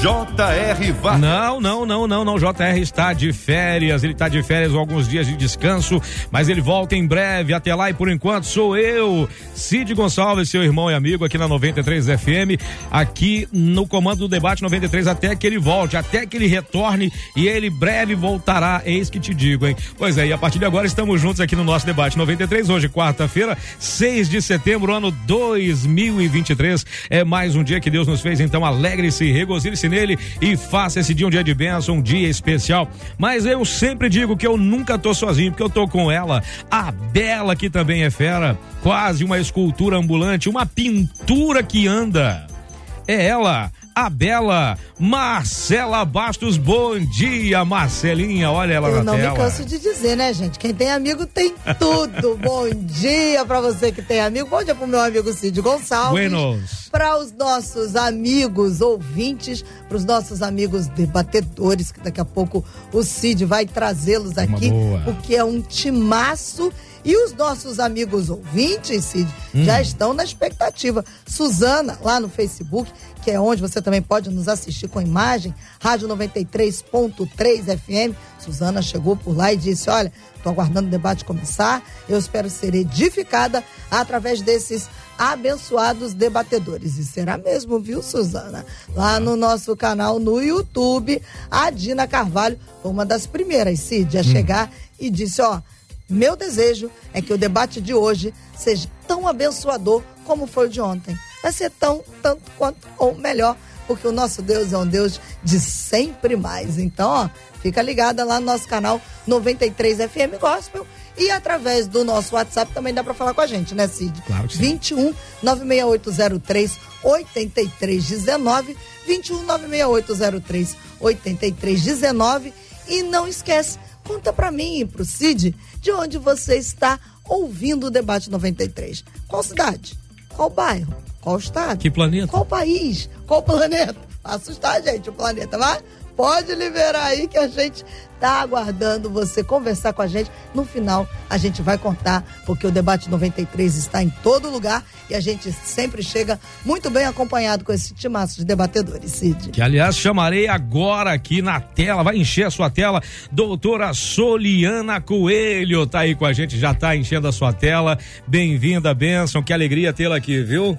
J.R. Vargas. Não, não, não, não, não. J.R. está de férias. Ele está de férias alguns dias de descanso, mas ele volta em breve. Até lá e por enquanto sou eu, Cid Gonçalves, seu irmão e amigo aqui na 93 FM, aqui no comando do debate 93 até que ele volte, até que ele retorne e ele breve voltará. Eis que te digo, hein? Pois é, e a partir de agora estamos juntos aqui no nosso debate 93. Hoje, quarta-feira, 6 de setembro, ano 2023. É mais um dia que Deus nos fez, então alegre-se, regozile-se nele e faça esse dia um dia de bênção, um dia especial. Mas eu sempre digo que eu nunca tô sozinho, porque eu tô com ela, a Bela, que também é fera, quase uma escultura ambulante, uma pintura que anda. É ela, a bela Marcela Bastos. Bom dia, Marcelinha. Olha ela Eu na não tela. me canso de dizer, né, gente? Quem tem amigo tem tudo. Bom dia pra você que tem amigo. Bom dia pro meu amigo Cid Gonçalves. Buenos. Para os nossos amigos ouvintes, para os nossos amigos debatedores, que daqui a pouco o Cid vai trazê-los aqui, porque é um timaço. E os nossos amigos ouvintes, Cid, Hum. já estão na expectativa. Suzana, lá no Facebook, que é onde você também pode nos assistir com imagem, Rádio 93.3 FM. Suzana chegou por lá e disse: Olha, estou aguardando o debate começar. Eu espero ser edificada através desses abençoados debatedores. E será mesmo, viu, Suzana? Lá no nosso canal no YouTube, a Dina Carvalho foi uma das primeiras, Cid, a chegar e disse: Ó. Meu desejo é que o debate de hoje seja tão abençoador como foi o de ontem. Vai ser tão, tanto quanto ou melhor, porque o nosso Deus é um Deus de sempre mais. Então, ó, fica ligada lá no nosso canal 93 FM Gospel e através do nosso WhatsApp também dá para falar com a gente, né, Cid? Claro que sim. 21 96803 8319 21 96803 8319 e não esquece, conta para mim e pro Cid de onde você está ouvindo o debate 93. Qual cidade? Qual bairro? Qual estado? Que planeta? Qual país? Qual planeta? Assustar, gente, o planeta, vai? Pode liberar aí que a gente tá aguardando você conversar com a gente. No final, a gente vai contar, porque o debate 93 está em todo lugar e a gente sempre chega muito bem acompanhado com esse timaço de debatedores, Cid. Que aliás chamarei agora aqui na tela, vai encher a sua tela, doutora Soliana Coelho tá aí com a gente, já tá enchendo a sua tela. Bem-vinda, Benção, que alegria tê-la aqui, viu?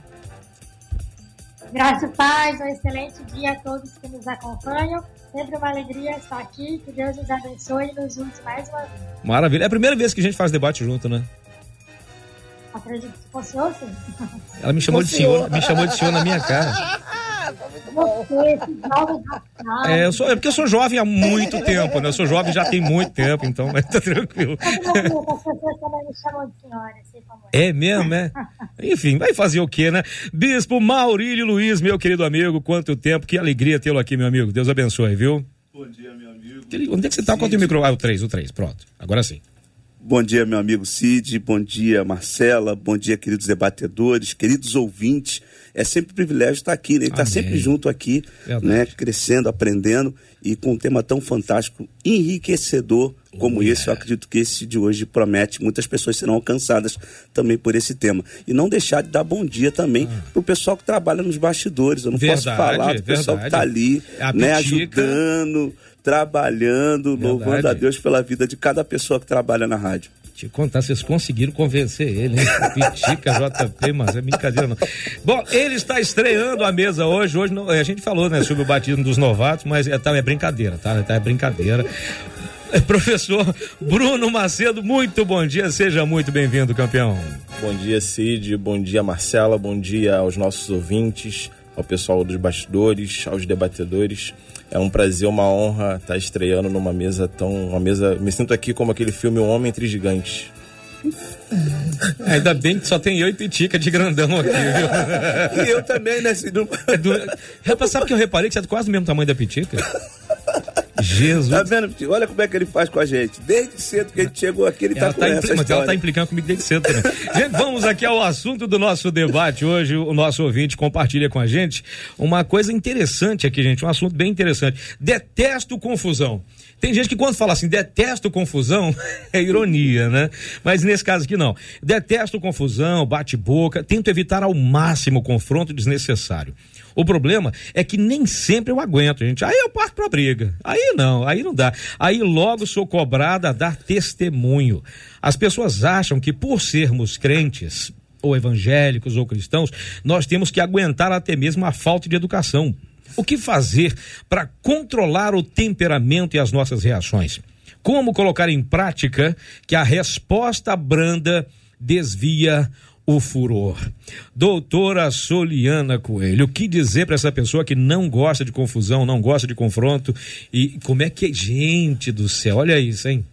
Graça e paz, um excelente dia a todos que nos acompanham. Sempre uma alegria estar aqui. Que Deus nos abençoe e nos junte mais uma vez. Maravilha. É a primeira vez que a gente faz debate junto, né? Acredito que fosse você. Ela me chamou de senhor, me chamou de senhor na minha cara. Você, esse jovem radical. É, eu sou, é porque eu sou jovem há muito tempo, né? Eu sou jovem já tem muito tempo, então mas tá tranquilo. É. É mesmo, é? Enfim, vai fazer o quê, né? Bispo Maurílio Luiz, meu querido amigo, quanto tempo, que alegria tê-lo aqui, meu amigo. Deus abençoe, viu? Bom dia, meu amigo. Onde é que você tá? Quanto o micro? Ah, o 3, o 3, pronto. Agora sim. Bom dia, meu amigo Cid. Bom dia, Marcela. Bom dia, queridos debatedores, queridos ouvintes. É sempre um privilégio estar aqui, né? Estar Amém. sempre junto aqui, Verdade. né? Crescendo, aprendendo e com um tema tão fantástico, enriquecedor como esse. Eu acredito que esse de hoje promete. Muitas pessoas serão alcançadas também por esse tema. E não deixar de dar bom dia também para o pessoal que trabalha nos bastidores. Eu não posso Ah. Verdade, falar do pessoal que está ali, A né? Pitica. Ajudando, trabalhando, louvando Verdade. a Deus pela vida de cada pessoa que trabalha na rádio. Te contar, vocês conseguiram convencer ele, hein? Pitica, JP, mas é brincadeira não. Bom, ele está estreando a mesa hoje. Hoje não- a gente falou, né, sobre o batismo dos novatos, mas é, tá, é brincadeira, tá? Tá, é brincadeira. É, Professor Bruno Macedo, muito bom dia, seja muito bem-vindo, campeão. Bom dia, Cid. Bom dia, Marcela. Bom dia aos nossos ouvintes, ao pessoal dos bastidores, aos debatedores. É um prazer, uma honra estar estreando numa mesa tão. Uma mesa. Me sinto aqui como aquele filme Um Homem Entre Gigantes. Ainda bem que só tem eu e Pitica de grandão aqui, viu? E eu também, né? Cid? É do... Rapaz, sabe que eu reparei que você é quase do mesmo tamanho da Pitica? Jesus. Tá vendo? Olha como é que ele faz com a gente. Desde cedo que a gente chegou aqui, ele ela tá com tá essa Mas ela história. tá implicando comigo desde cedo também. gente, vamos aqui ao assunto do nosso debate hoje. O nosso ouvinte compartilha com a gente uma coisa interessante aqui, gente. Um assunto bem interessante. Detesto confusão. Tem gente que quando fala assim, detesto confusão, é ironia, né? Mas nesse caso aqui não. Detesto confusão, bate-boca, tento evitar ao máximo confronto desnecessário. O problema é que nem sempre eu aguento, gente. Aí eu parto pra briga. Aí não, aí não dá. Aí logo sou cobrada a dar testemunho. As pessoas acham que por sermos crentes, ou evangélicos ou cristãos, nós temos que aguentar até mesmo a falta de educação. O que fazer para controlar o temperamento e as nossas reações? Como colocar em prática que a resposta branda desvia o furor? Doutora Soliana Coelho, o que dizer para essa pessoa que não gosta de confusão, não gosta de confronto? E como é que é? Gente do céu, olha isso, hein?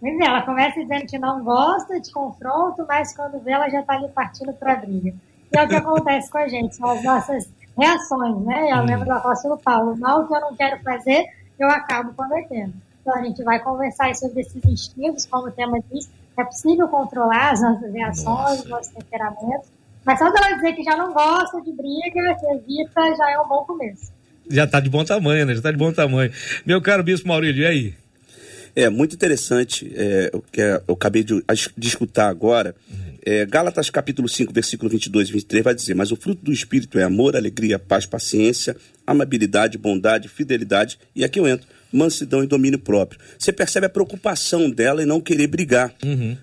Pois é, ela começa dizendo que não gosta de confronto, mas quando vê, ela já está ali partindo para a briga. E é o que acontece com a gente, são as nossas reações, né? Eu lembro do apóstolo Paulo, mal que eu não quero fazer, eu acabo convertendo. Então a gente vai conversar sobre esses instintos, como o tema diz, é possível controlar as nossas reações, os nossos temperamentos, mas só dela dizer que já não gosta de briga, que evita, já é um bom começo. Já tá de bom tamanho, né? Já tá de bom tamanho. Meu caro Bispo Maurílio, e aí? É muito interessante é, o que é- eu acabei de, de escutar agora. É, Gálatas capítulo 5, versículo 22 e 23 vai dizer: Mas o fruto do Espírito é amor, alegria, paz, paciência, amabilidade, bondade, fidelidade, e aqui eu entro, mansidão e domínio próprio. Você percebe a preocupação dela em não querer brigar,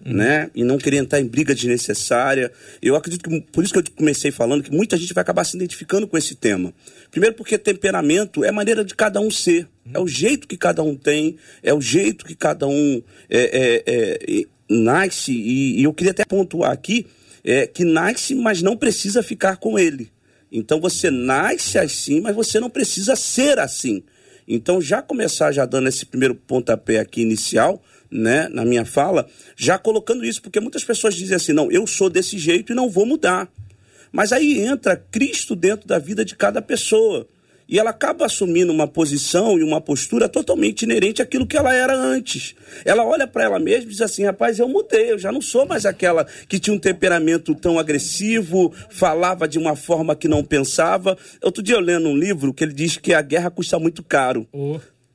né? E não querer entrar em briga desnecessária. Eu acredito que, por isso que eu comecei falando, que muita gente vai acabar se identificando com esse tema. Primeiro porque temperamento é a maneira de cada um ser. É o jeito que cada um tem, é o jeito que cada um é, é, é, nasce. E, e eu queria até pontuar aqui é, que nasce, mas não precisa ficar com ele. Então você nasce assim, mas você não precisa ser assim. Então já começar já dando esse primeiro pontapé aqui inicial, né, na minha fala, já colocando isso, porque muitas pessoas dizem assim, não, eu sou desse jeito e não vou mudar. Mas aí entra Cristo dentro da vida de cada pessoa. E ela acaba assumindo uma posição e uma postura totalmente inerente àquilo que ela era antes. Ela olha para ela mesma e diz assim: rapaz, eu mudei, eu já não sou mais aquela que tinha um temperamento tão agressivo, falava de uma forma que não pensava. Outro dia eu lendo um livro que ele diz que a guerra custa muito caro.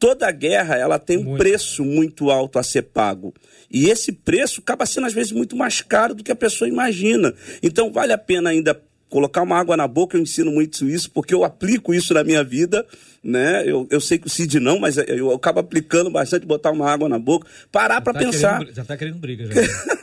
Toda guerra ela tem um Muito. preço muito alto a ser pago. E esse preço acaba sendo às vezes muito mais caro do que a pessoa imagina. Então vale a pena ainda colocar uma água na boca, eu ensino muito isso, porque eu aplico isso na minha vida, né? Eu, eu sei que o Cid não, mas eu acabo aplicando bastante, botar uma água na boca, parar para Tá pensar querendo- já tá querendo briga, já.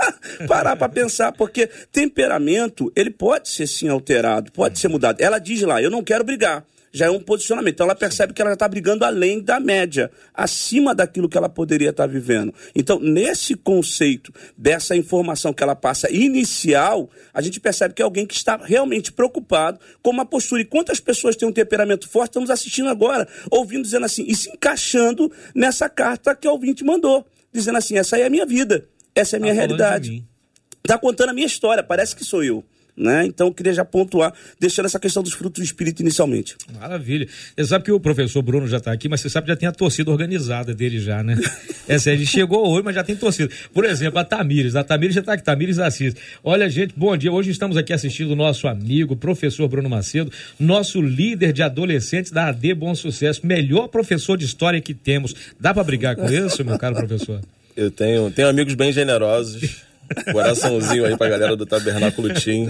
parar para pensar, porque temperamento, ele pode ser sim alterado, pode ser mudado. Ela diz lá, eu não quero brigar. Já é um posicionamento. Então ela percebe que ela está brigando além da média, acima daquilo que ela poderia estar vivendo. Então, nesse conceito dessa informação que ela passa inicial, a gente percebe que é alguém que está realmente preocupado com uma postura. E quantas pessoas têm um temperamento forte, estamos assistindo agora, ouvindo, dizendo assim, e se encaixando nessa carta que o ouvinte mandou, dizendo assim: essa aí é a minha vida, essa é a minha Tá realidade está contando a minha história, parece que sou eu. Né? Então, eu queria já pontuar, deixando essa questão dos frutos do Espírito inicialmente. Maravilha. Você sabe que o professor Bruno já está aqui, mas você sabe que já tem a torcida organizada dele já, né? É sério, ele chegou hoje, mas já tem torcida. Por exemplo, a Tamires. A Tamires já está aqui, Tamires Assis. Olha, gente, bom dia. Hoje estamos aqui assistindo o nosso amigo, professor Bruno Macedo, nosso líder de adolescentes da AD Bom Sucesso, melhor professor de história que temos. Dá para brigar com isso, meu caro professor? Eu tenho, tenho amigos bem generosos. Coraçãozinho aí pra galera do Tabernáculo Team,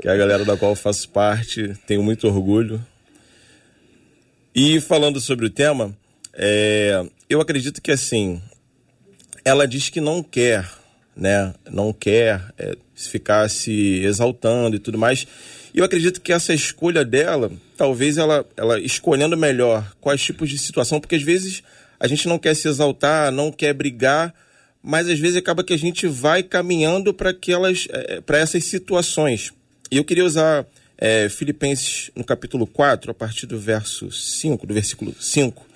que é a galera da qual eu faço parte. Tenho muito orgulho. E falando sobre o tema, é, eu acredito que assim, ela diz que não quer, né? Não quer é, ficar se exaltando e tudo mais. E eu acredito que essa escolha dela, talvez ela, ela escolhendo melhor quais tipos de situação, porque às vezes a gente não quer se exaltar, não quer brigar, mas às vezes acaba que a gente vai caminhando para aquelas, para essas situações. E eu queria usar é, Filipenses no capítulo 4, a partir do verso 5, do versículo 5,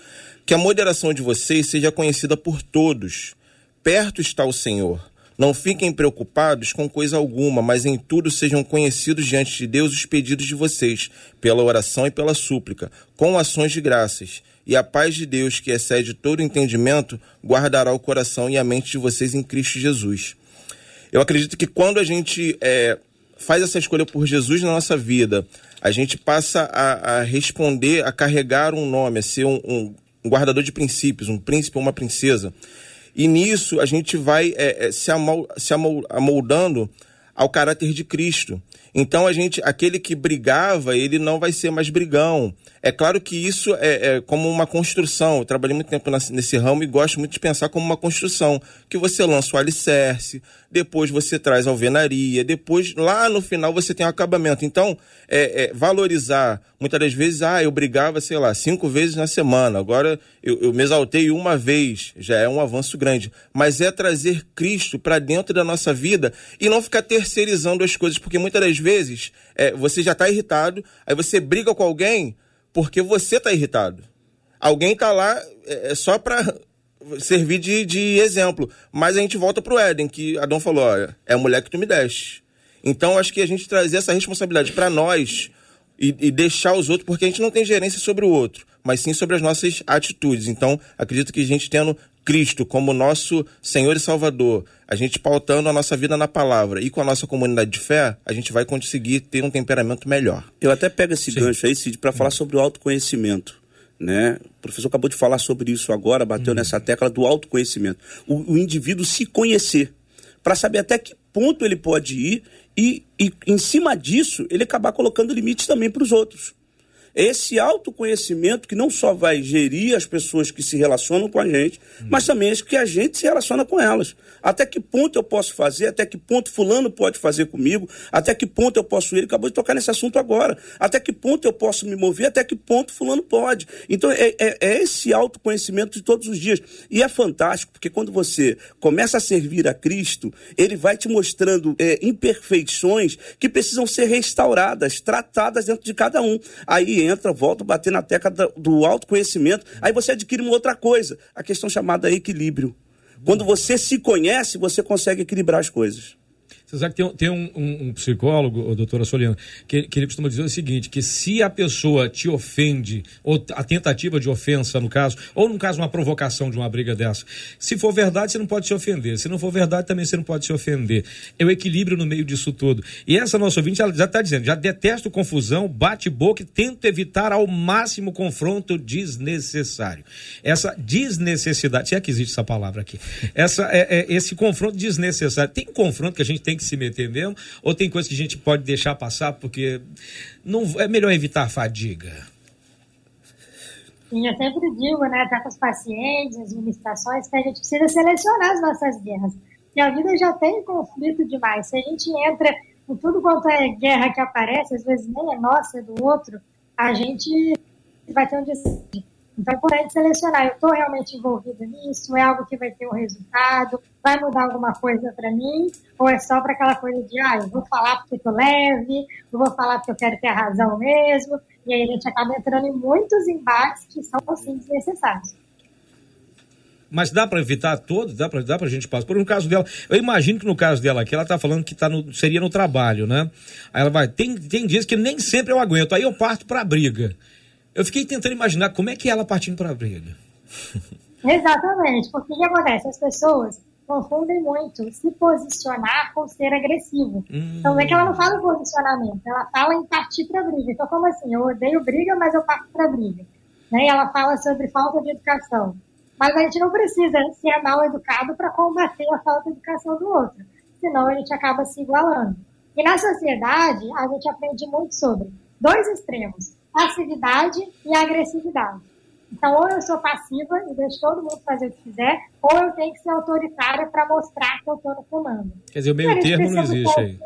que a moderação de vocês seja conhecida por todos. Perto está o Senhor. Não fiquem preocupados com coisa alguma, mas em tudo sejam conhecidos diante de Deus os pedidos de vocês, pela oração e pela súplica, com ações de graças. E a paz de Deus, que excede todo entendimento, guardará o coração e a mente de vocês em Cristo Jesus. Eu acredito que quando a gente é, faz essa escolha por Jesus na nossa vida, a gente passa a, a responder, a carregar um nome, a ser um, um, guardador de princípios, um príncipe ou uma princesa. E nisso a gente vai é, é, se, amol, se amoldando ao caráter de Cristo. Então a gente, aquele que brigava, ele não vai ser mais brigão. É claro que isso é, é como uma construção. Eu trabalhei muito tempo nesse ramo e gosto muito de pensar como uma construção. Que você lança o alicerce, depois você traz a alvenaria, depois lá no final você tem o acabamento. Então, é, é, valorizar, muitas das vezes, ah, eu brigava, sei lá, cinco vezes na semana, agora eu, eu me exaltei uma vez, já é um avanço grande. Mas é trazer Cristo para dentro da nossa vida e não ficar terceirizando as coisas, porque muitas das vezes é, você já está irritado, aí você briga com alguém porque você está irritado. Alguém está lá é, é só para servir de, de exemplo. Mas a gente volta para o Éden, que Adão falou: olha, é a mulher que tu me deste. Então acho que a gente trazer essa responsabilidade para nós e, e, deixar os outros, porque a gente não tem gerência sobre o outro, mas sim sobre as nossas atitudes. Então acredito que a gente tendo Cristo como nosso Senhor e Salvador, a gente pautando a nossa vida na palavra e com a nossa comunidade de fé, a gente vai conseguir ter um temperamento melhor. Eu até pego esse Sim. gancho aí, Cid, para falar sobre o autoconhecimento. Né? O professor acabou de falar sobre isso agora, bateu uhum. nessa tecla do autoconhecimento. O, o indivíduo se conhecer, para saber até que ponto ele pode ir e, e, em cima disso, ele acabar colocando limites também para os outros esse autoconhecimento que não só vai gerir as pessoas que se relacionam com a gente, hum. mas também as que a gente se relaciona com elas. Até que ponto eu posso fazer, até que ponto fulano pode fazer comigo, até que ponto eu posso ir, acabou de tocar nesse assunto agora, até que ponto eu posso me mover, até que ponto fulano pode. Então é, é, é esse autoconhecimento de todos os dias. E é fantástico, porque quando você começa a servir a Cristo, ele vai te mostrando é, imperfeições que precisam ser restauradas, tratadas dentro de cada um. Aí entra, volta bater na tecla do autoconhecimento. Aí você adquire uma outra coisa, a questão chamada equilíbrio. Quando você se conhece, você consegue equilibrar as coisas. Você sabe que tem, tem um, um, um, psicólogo, doutora Soliana, que, que ele costuma dizer o seguinte: que se a pessoa te ofende, ou a tentativa de ofensa, no caso, ou no caso, uma provocação de uma briga dessa, se for verdade, você não pode se ofender. Se não for verdade, também você não pode se ofender. É o equilíbrio no meio disso tudo. E essa nossa ouvinte, ela já está dizendo, já detesto confusão, bate boca e tento evitar ao máximo confronto desnecessário. Essa desnecessidade, se é que existe essa palavra aqui, essa, é, é, esse confronto desnecessário. Tem confronto que a gente tem que se meter mesmo? Ou tem coisa que a gente pode deixar passar porque não é melhor evitar fadiga? Sim, eu sempre digo, né, até com os pacientes, as ministrações, que a gente precisa selecionar as nossas guerras. E a vida já tem conflito demais. Se a gente entra em tudo quanto é guerra que aparece, às vezes nem é nossa, é do outro, a gente vai ter um desastre. Então é importante selecionar, eu estou realmente envolvido nisso, é algo que vai ter um resultado, vai mudar alguma coisa para mim, ou é só para aquela coisa de, ah, eu vou falar porque estou leve, eu vou falar porque eu quero ter a razão mesmo, e aí a gente acaba entrando em muitos embates que são, assim, desnecessários. Mas dá para evitar todos? Dá para dá a gente passar? Por um caso dela, eu imagino que no caso dela aqui, ela está falando que tá no, seria no trabalho, né? Aí ela vai, tem, tem dias que nem sempre eu aguento, aí eu parto para a briga. Eu fiquei tentando imaginar como é que é ela partindo para a briga. Exatamente, porque o que acontece? As pessoas confundem muito se posicionar com ser agressivo. Hum. Então, é que ela não fala em posicionamento, ela fala em partir para briga. Então, como assim? Eu odeio briga, mas eu parto para briga. Né? E ela fala sobre falta de educação. Mas a gente não precisa ser mal educado para combater a falta de educação do outro. Senão a gente acaba se igualando. E na sociedade, a gente aprende muito sobre dois extremos passividade e agressividade. Então, ou eu sou passiva e deixo todo mundo fazer o que quiser, ou eu tenho que ser autoritária para mostrar que eu estou no comando. Quer dizer, o meio termo não existe aí.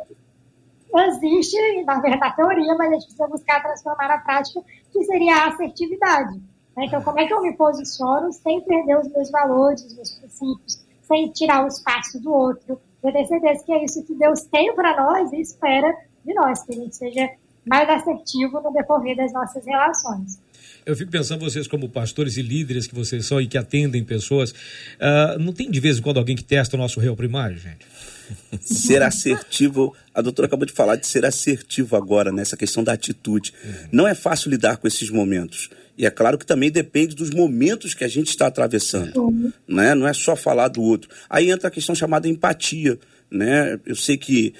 Existe, na verdade, a teoria, mas a gente precisa buscar transformar na prática, que seria a assertividade. Né? Então, como é que eu me posiciono sem perder os meus valores, os meus princípios, sem tirar o espaço do outro? Eu tenho certeza que é isso que Deus tem para nós e espera de nós, que a gente seja mais assertivo no decorrer das nossas relações. Eu fico pensando, vocês como pastores e líderes que vocês são e que atendem pessoas, uh, não tem de vez em quando alguém que testa o nosso réu primário, gente? Ser assertivo, a doutora acabou de falar de ser assertivo agora, nessa questão da atitude. Uhum. Não é fácil lidar com esses momentos. E é claro que também depende dos momentos que a gente está atravessando. Uhum. Né? Não é só falar do outro. Aí entra a questão chamada empatia. Né? Eu sei que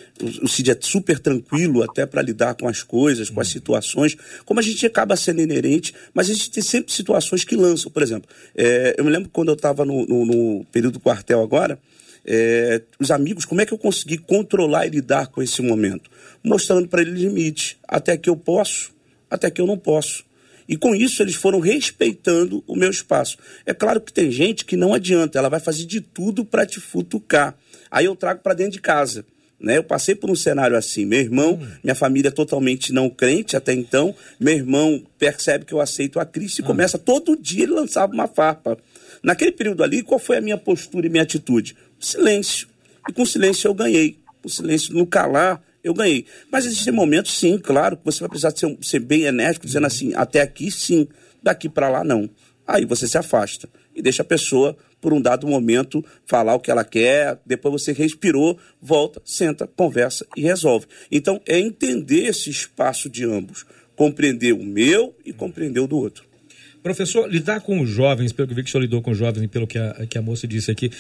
o, Cid é super tranquilo até para lidar com as coisas, com as uhum. situações, como a gente acaba sendo inerente, mas a gente tem sempre situações que lançam. Por exemplo, é, eu me lembro quando eu estava no, no, no, período do quartel agora, é, os amigos, como é que eu consegui controlar e lidar com esse momento? Mostrando para eles limites, até que eu posso, até que eu não posso. E com isso eles foram respeitando o meu espaço. É claro que tem gente que não adianta, ela vai fazer de tudo para te futucar. Aí eu trago para dentro de casa. Né? Eu passei por um cenário assim. Meu irmão, hum. minha família é totalmente não crente até então. Meu irmão percebe que eu aceito a Cristo e hum. começa todo dia ele lançava uma farpa. Naquele período ali, qual foi a minha postura e minha atitude? Silêncio. E com silêncio eu ganhei. Com silêncio, no calar, eu ganhei. Mas existem momentos, sim, claro, que você vai precisar ser, ser bem enérgico, dizendo assim, até aqui sim, daqui para lá não. Aí você se afasta e deixa a pessoa por um dado momento, falar o que ela quer, depois você respirou, volta, senta, conversa e resolve. Então, é entender esse espaço de ambos, compreender o meu e compreender o do outro. Professor, lidar com os jovens, pelo que vi que o senhor lidou com os jovens e pelo que a, que a moça disse aqui,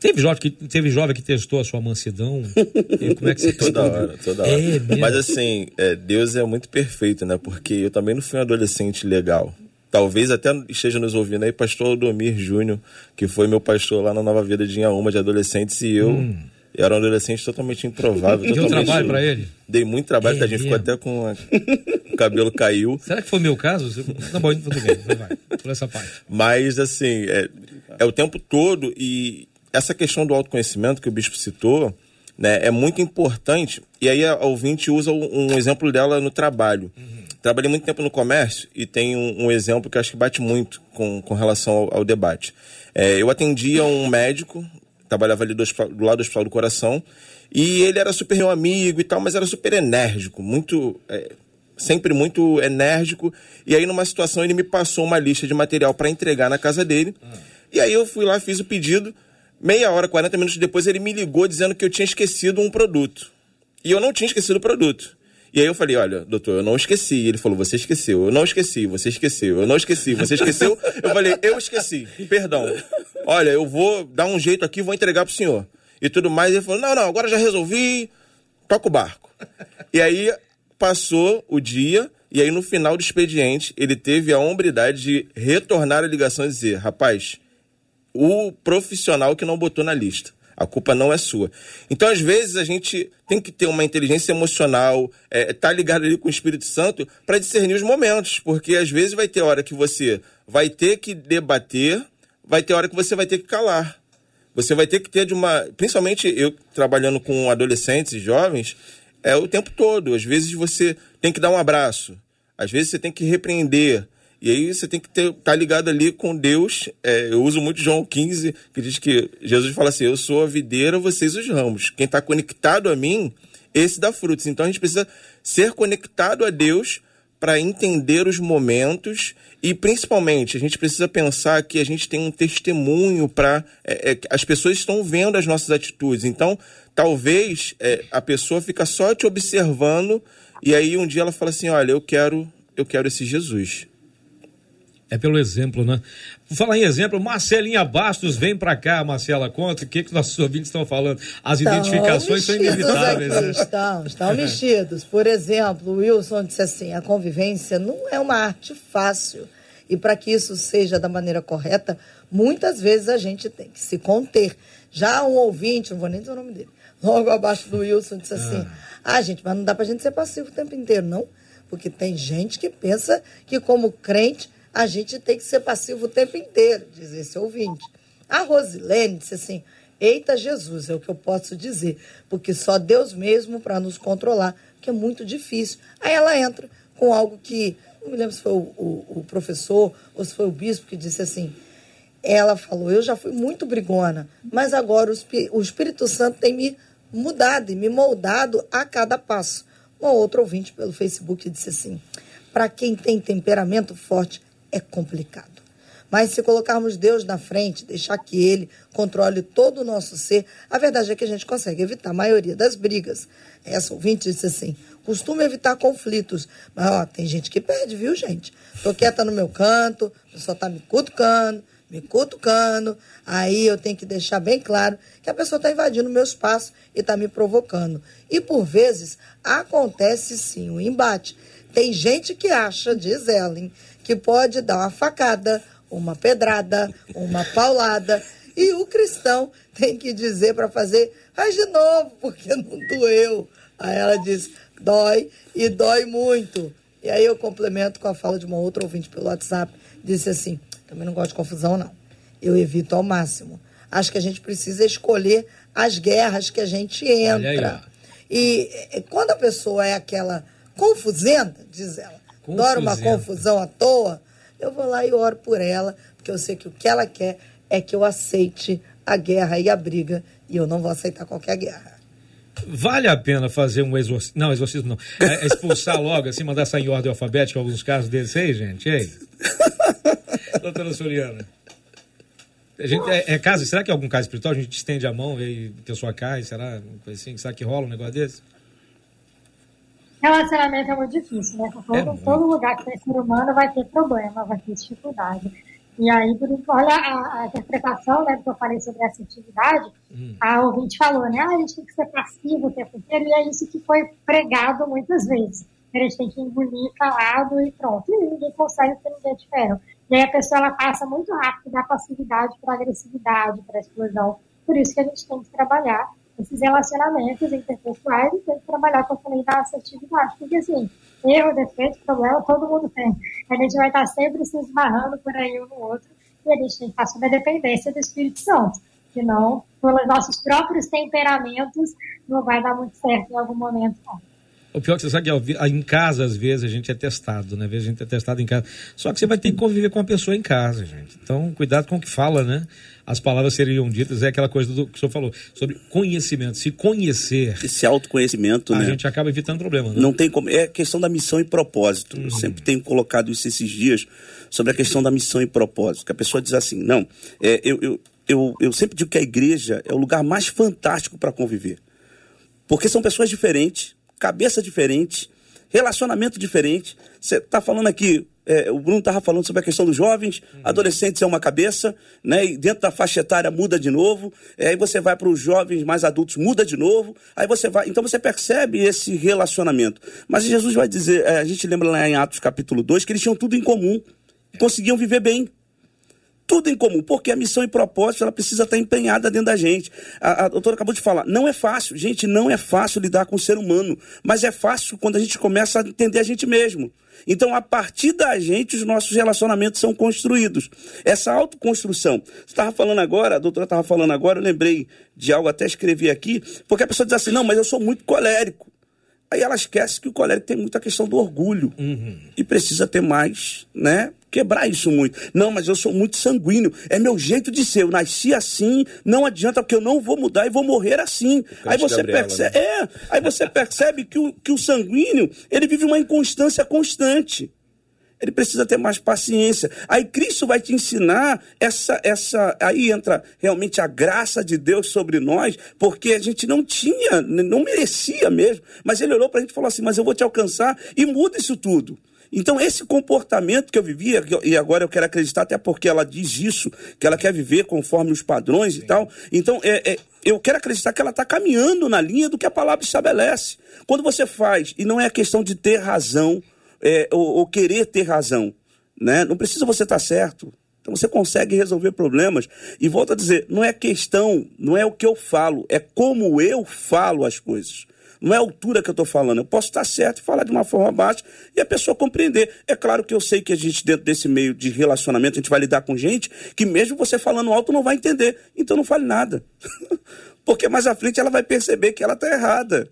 teve jovem, que, teve jovem que testou a sua mansidão? Como é que você Toda hora, toda hora. É Mas assim, é, Deus é muito perfeito, né? Porque eu também não fui um adolescente legal talvez até esteja nos ouvindo aí, pastor Aldomir Júnior, que foi meu pastor lá na Nova Vida de Inhaúma de adolescentes, e eu, hum. Eu era um adolescente totalmente improvável. Deu totalmente, trabalho para ele? Dei muito trabalho, é, tadinho, ficou até com a, o cabelo caiu. Será que foi meu caso? Tá bom, tudo bem, vai, por essa parte. Mas, assim, é, é o tempo todo, e essa questão do autoconhecimento que o bispo citou, né, é muito importante, e aí a ouvinte usa um exemplo dela no trabalho. Uhum. Trabalhei muito tempo no comércio e tem um, um exemplo que acho que bate muito com, com relação ao, ao debate. É, eu atendia um médico, trabalhava ali do, do lado do Hospital do Coração, e ele era super meu amigo e tal, mas era super enérgico, muito. É, sempre muito enérgico. E aí, numa situação, ele me passou uma lista de material para entregar na casa dele. Ah. E aí eu fui lá, fiz o pedido. Meia hora, 40 minutos depois, ele me ligou dizendo que eu tinha esquecido um produto. E eu não tinha esquecido o produto. E aí eu falei, olha, doutor, eu não esqueci. Ele falou, você esqueceu. Eu não esqueci, você esqueceu. Eu não esqueci, você esqueceu. Eu falei, eu esqueci, perdão. Olha, eu vou dar um jeito aqui, vou entregar pro senhor. E tudo mais. Ele falou, não, não, agora já resolvi, toca o barco. E aí passou o dia, e aí no final do expediente, ele teve a hombridade de retornar a ligação e dizer, rapaz, o profissional que não botou na lista. A culpa não é sua. Então, às vezes, a gente tem que ter uma inteligência emocional, é, tá ligado ali com o Espírito Santo para discernir os momentos, porque às vezes vai ter hora que você vai ter que debater, vai ter hora que você vai ter que calar. Você vai ter que ter de uma. Principalmente eu trabalhando com adolescentes e jovens, é o tempo todo. Às vezes você tem que dar um abraço, às vezes você tem que repreender. E aí você tem que estar tá ligado ali com Deus. É, eu uso muito João 15, que diz que Jesus fala assim: Eu sou a videira, vocês os ramos. Quem está conectado a mim, esse dá frutos. Então a gente precisa ser conectado a Deus para entender os momentos e principalmente a gente precisa pensar que a gente tem um testemunho para é, é, as pessoas estão vendo as nossas atitudes. Então talvez é, a pessoa fica só te observando e aí um dia ela fala assim: Olha, eu quero eu quero esse Jesus. É pelo exemplo, né? Falar em exemplo, Marcelinha Bastos, vem para cá, Marcela, conta o que, que nossos ouvintes estão falando. As estão identificações são inevitáveis. Aqui, né? Estão, estão mexidos. Por exemplo, o Wilson disse assim: a convivência não é uma arte fácil. E para que isso seja da maneira correta, muitas vezes a gente tem que se conter. Já um ouvinte, não vou nem dizer o nome dele, logo abaixo do Wilson, disse assim: ah, ah gente, mas não dá para a gente ser passivo o tempo inteiro, não. Porque tem gente que pensa que, como crente, a gente tem que ser passivo o tempo inteiro, diz esse ouvinte. A Rosilene disse assim: Eita Jesus, é o que eu posso dizer, porque só Deus mesmo para nos controlar, que é muito difícil. Aí ela entra com algo que, não me lembro se foi o, o, o professor ou se foi o bispo que disse assim. Ela falou: Eu já fui muito brigona, mas agora o Espírito Santo tem me mudado e me moldado a cada passo. Uma outra ouvinte pelo Facebook disse assim: Para quem tem temperamento forte, é complicado. Mas se colocarmos Deus na frente, deixar que Ele controle todo o nosso ser, a verdade é que a gente consegue evitar a maioria das brigas. Essa ouvinte disse assim: costumo evitar conflitos. Mas, ó, tem gente que perde, viu, gente? Tô quieta no meu canto, a pessoa tá me cutucando, me cutucando. Aí eu tenho que deixar bem claro que a pessoa está invadindo o meu espaço e está me provocando. E por vezes acontece sim o um embate. Tem gente que acha, diz Ellen, que pode dar uma facada, uma pedrada, uma paulada. E o cristão tem que dizer para fazer, faz de novo, porque não doeu. Aí ela diz, dói e dói muito. E aí eu complemento com a fala de uma outra ouvinte pelo WhatsApp, disse assim, também não gosto de confusão não. Eu evito ao máximo. Acho que a gente precisa escolher as guerras que a gente entra. e, e quando a pessoa é aquela confusenda, diz ela, adora uma confusão à toa, eu vou lá e oro por ela, porque eu sei que o que ela quer é que eu aceite a guerra e a briga, e eu não vou aceitar qualquer guerra. Vale a pena fazer um exorcismo? Não, exorcismo não. É, é expulsar logo, assim, mandar sair em ordem alfabética alguns casos desses aí, gente? Ei. Doutora Soriana. A gente, é, é, caso, será que é algum caso espiritual? A gente estende a mão e a pessoa cai, será? Assim, será que rola um negócio desse? Relacionamento é muito difícil, né? Todo, é todo lugar que tem ser humano vai ter problema, vai ter dificuldade. E aí, por olha a, a, interpretação né, que eu falei sobre essa atividade, hum. a ouvinte falou, né? Ah, a gente tem que ser passivo o tempo inteiro, e é isso que foi pregado muitas vezes. A gente tem que engolir calado e pronto. E ninguém consegue porque ninguém é diferente. E aí a pessoa ela passa muito rápido da passividade para agressividade, para explosão. Por isso que a gente tem que trabalhar esses relacionamentos interpessoais e tem que trabalhar com a falei da assertividade. Porque assim, erro, defeito, problema, todo mundo tem. A gente vai estar sempre se esbarrando por aí um no outro e a gente tem que passar a dependência do Espírito Santo. Senão, pelos nossos próprios temperamentos, não vai dar muito certo em algum momento, não. O pior é que você sabe que em casa, às vezes, a gente é testado, né? Às vezes a gente é testado em casa. Só que você vai ter que conviver com a pessoa em casa, gente. Então, cuidado com o que fala, né? As palavras seriam ditas, é aquela coisa do que o senhor falou, sobre conhecimento. Se conhecer. Esse autoconhecimento, a né? A gente acaba evitando problema, né? Não tem como. É questão da missão e propósito. Uhum. Eu sempre tenho colocado isso esses dias sobre a questão da missão e propósito. Que a pessoa diz assim: não, é, eu, eu, eu, eu sempre digo que a igreja é o lugar mais fantástico para conviver. Porque são pessoas diferentes cabeça diferente, relacionamento diferente. Você está falando aqui, é, o Bruno estava falando sobre a questão dos jovens, uhum. adolescentes é uma cabeça, né? E dentro da faixa etária muda de novo. É, aí você vai para os jovens mais adultos, muda de novo. Aí você vai. Então você percebe esse relacionamento. Mas Jesus vai dizer, é, a gente lembra lá em Atos capítulo 2, que eles tinham tudo em comum, conseguiam viver bem tudo em comum, porque a missão e propósito ela precisa estar empenhada dentro da gente. A, a doutora acabou de falar, não é fácil, gente, não é fácil lidar com o ser humano, mas é fácil quando a gente começa a entender a gente mesmo. Então, a partir da gente, os nossos relacionamentos são construídos. Essa autoconstrução. Você estava falando agora, a doutora estava falando agora, eu lembrei de algo, até escrevi aqui, porque a pessoa diz assim: não, mas eu sou muito colérico. Aí ela esquece que o colérico tem muita questão do orgulho. Uhum. E precisa ter mais, né? Quebrar isso muito. Não, mas eu sou muito sanguíneo. É meu jeito de ser. Eu nasci assim, não adianta, porque eu não vou mudar e vou morrer assim. Aí você, Gabriela, percebe, né? é, aí você percebe que o, que o sanguíneo ele vive uma inconstância constante ele precisa ter mais paciência. Aí Cristo vai te ensinar essa essa aí entra realmente a graça de Deus sobre nós, porque a gente não tinha, não merecia mesmo, mas ele olhou para a gente e falou assim: "Mas eu vou te alcançar e muda isso tudo". Então, esse comportamento que eu vivia, e agora eu quero acreditar, até porque ela diz isso, que ela quer viver conforme os padrões Sim. e tal. Então, é, é, eu quero acreditar que ela está caminhando na linha do que a palavra estabelece. Quando você faz, e não é questão de ter razão, é, ou, ou, querer ter razão. Né? Não precisa você estar certo. Então você consegue resolver problemas. E volto a dizer, não é questão, não é o que eu falo, é como eu falo as coisas. Não é a altura que eu estou falando. Eu posso estar certo e falar de uma forma baixa e a pessoa compreender. É claro que eu sei que a gente, dentro desse meio de relacionamento, a gente vai lidar com gente que, mesmo você falando alto, não vai entender. Então não fale nada. Porque mais à frente ela vai perceber que ela está errada.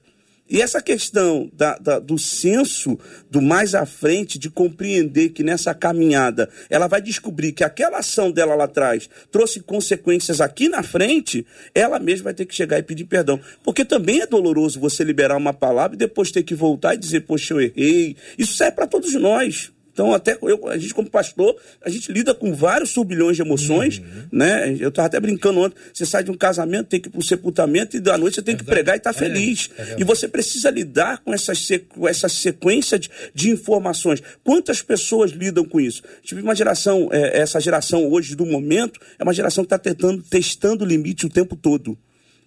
E essa questão da, da, do senso do mais à frente, de compreender que nessa caminhada ela vai descobrir que aquela ação dela lá atrás trouxe consequências aqui na frente, ela mesma vai ter que chegar e pedir perdão. Porque também é doloroso você liberar uma palavra e depois ter que voltar e dizer, poxa, eu errei. Isso serve para todos nós. Então, até eu, a gente, como pastor, a gente lida com vários turbilhões de emoções, uhum. né? Eu estava até brincando ontem. Você sai de um casamento, tem que ir para o sepultamento e da noite você tem que pregar e estar tá feliz. É e você precisa lidar com essa, com essa sequência de, de, informações. Quantas pessoas lidam com isso? Tive uma geração, é, essa geração hoje do momento, é uma geração que está tentando, testando o limite o tempo todo.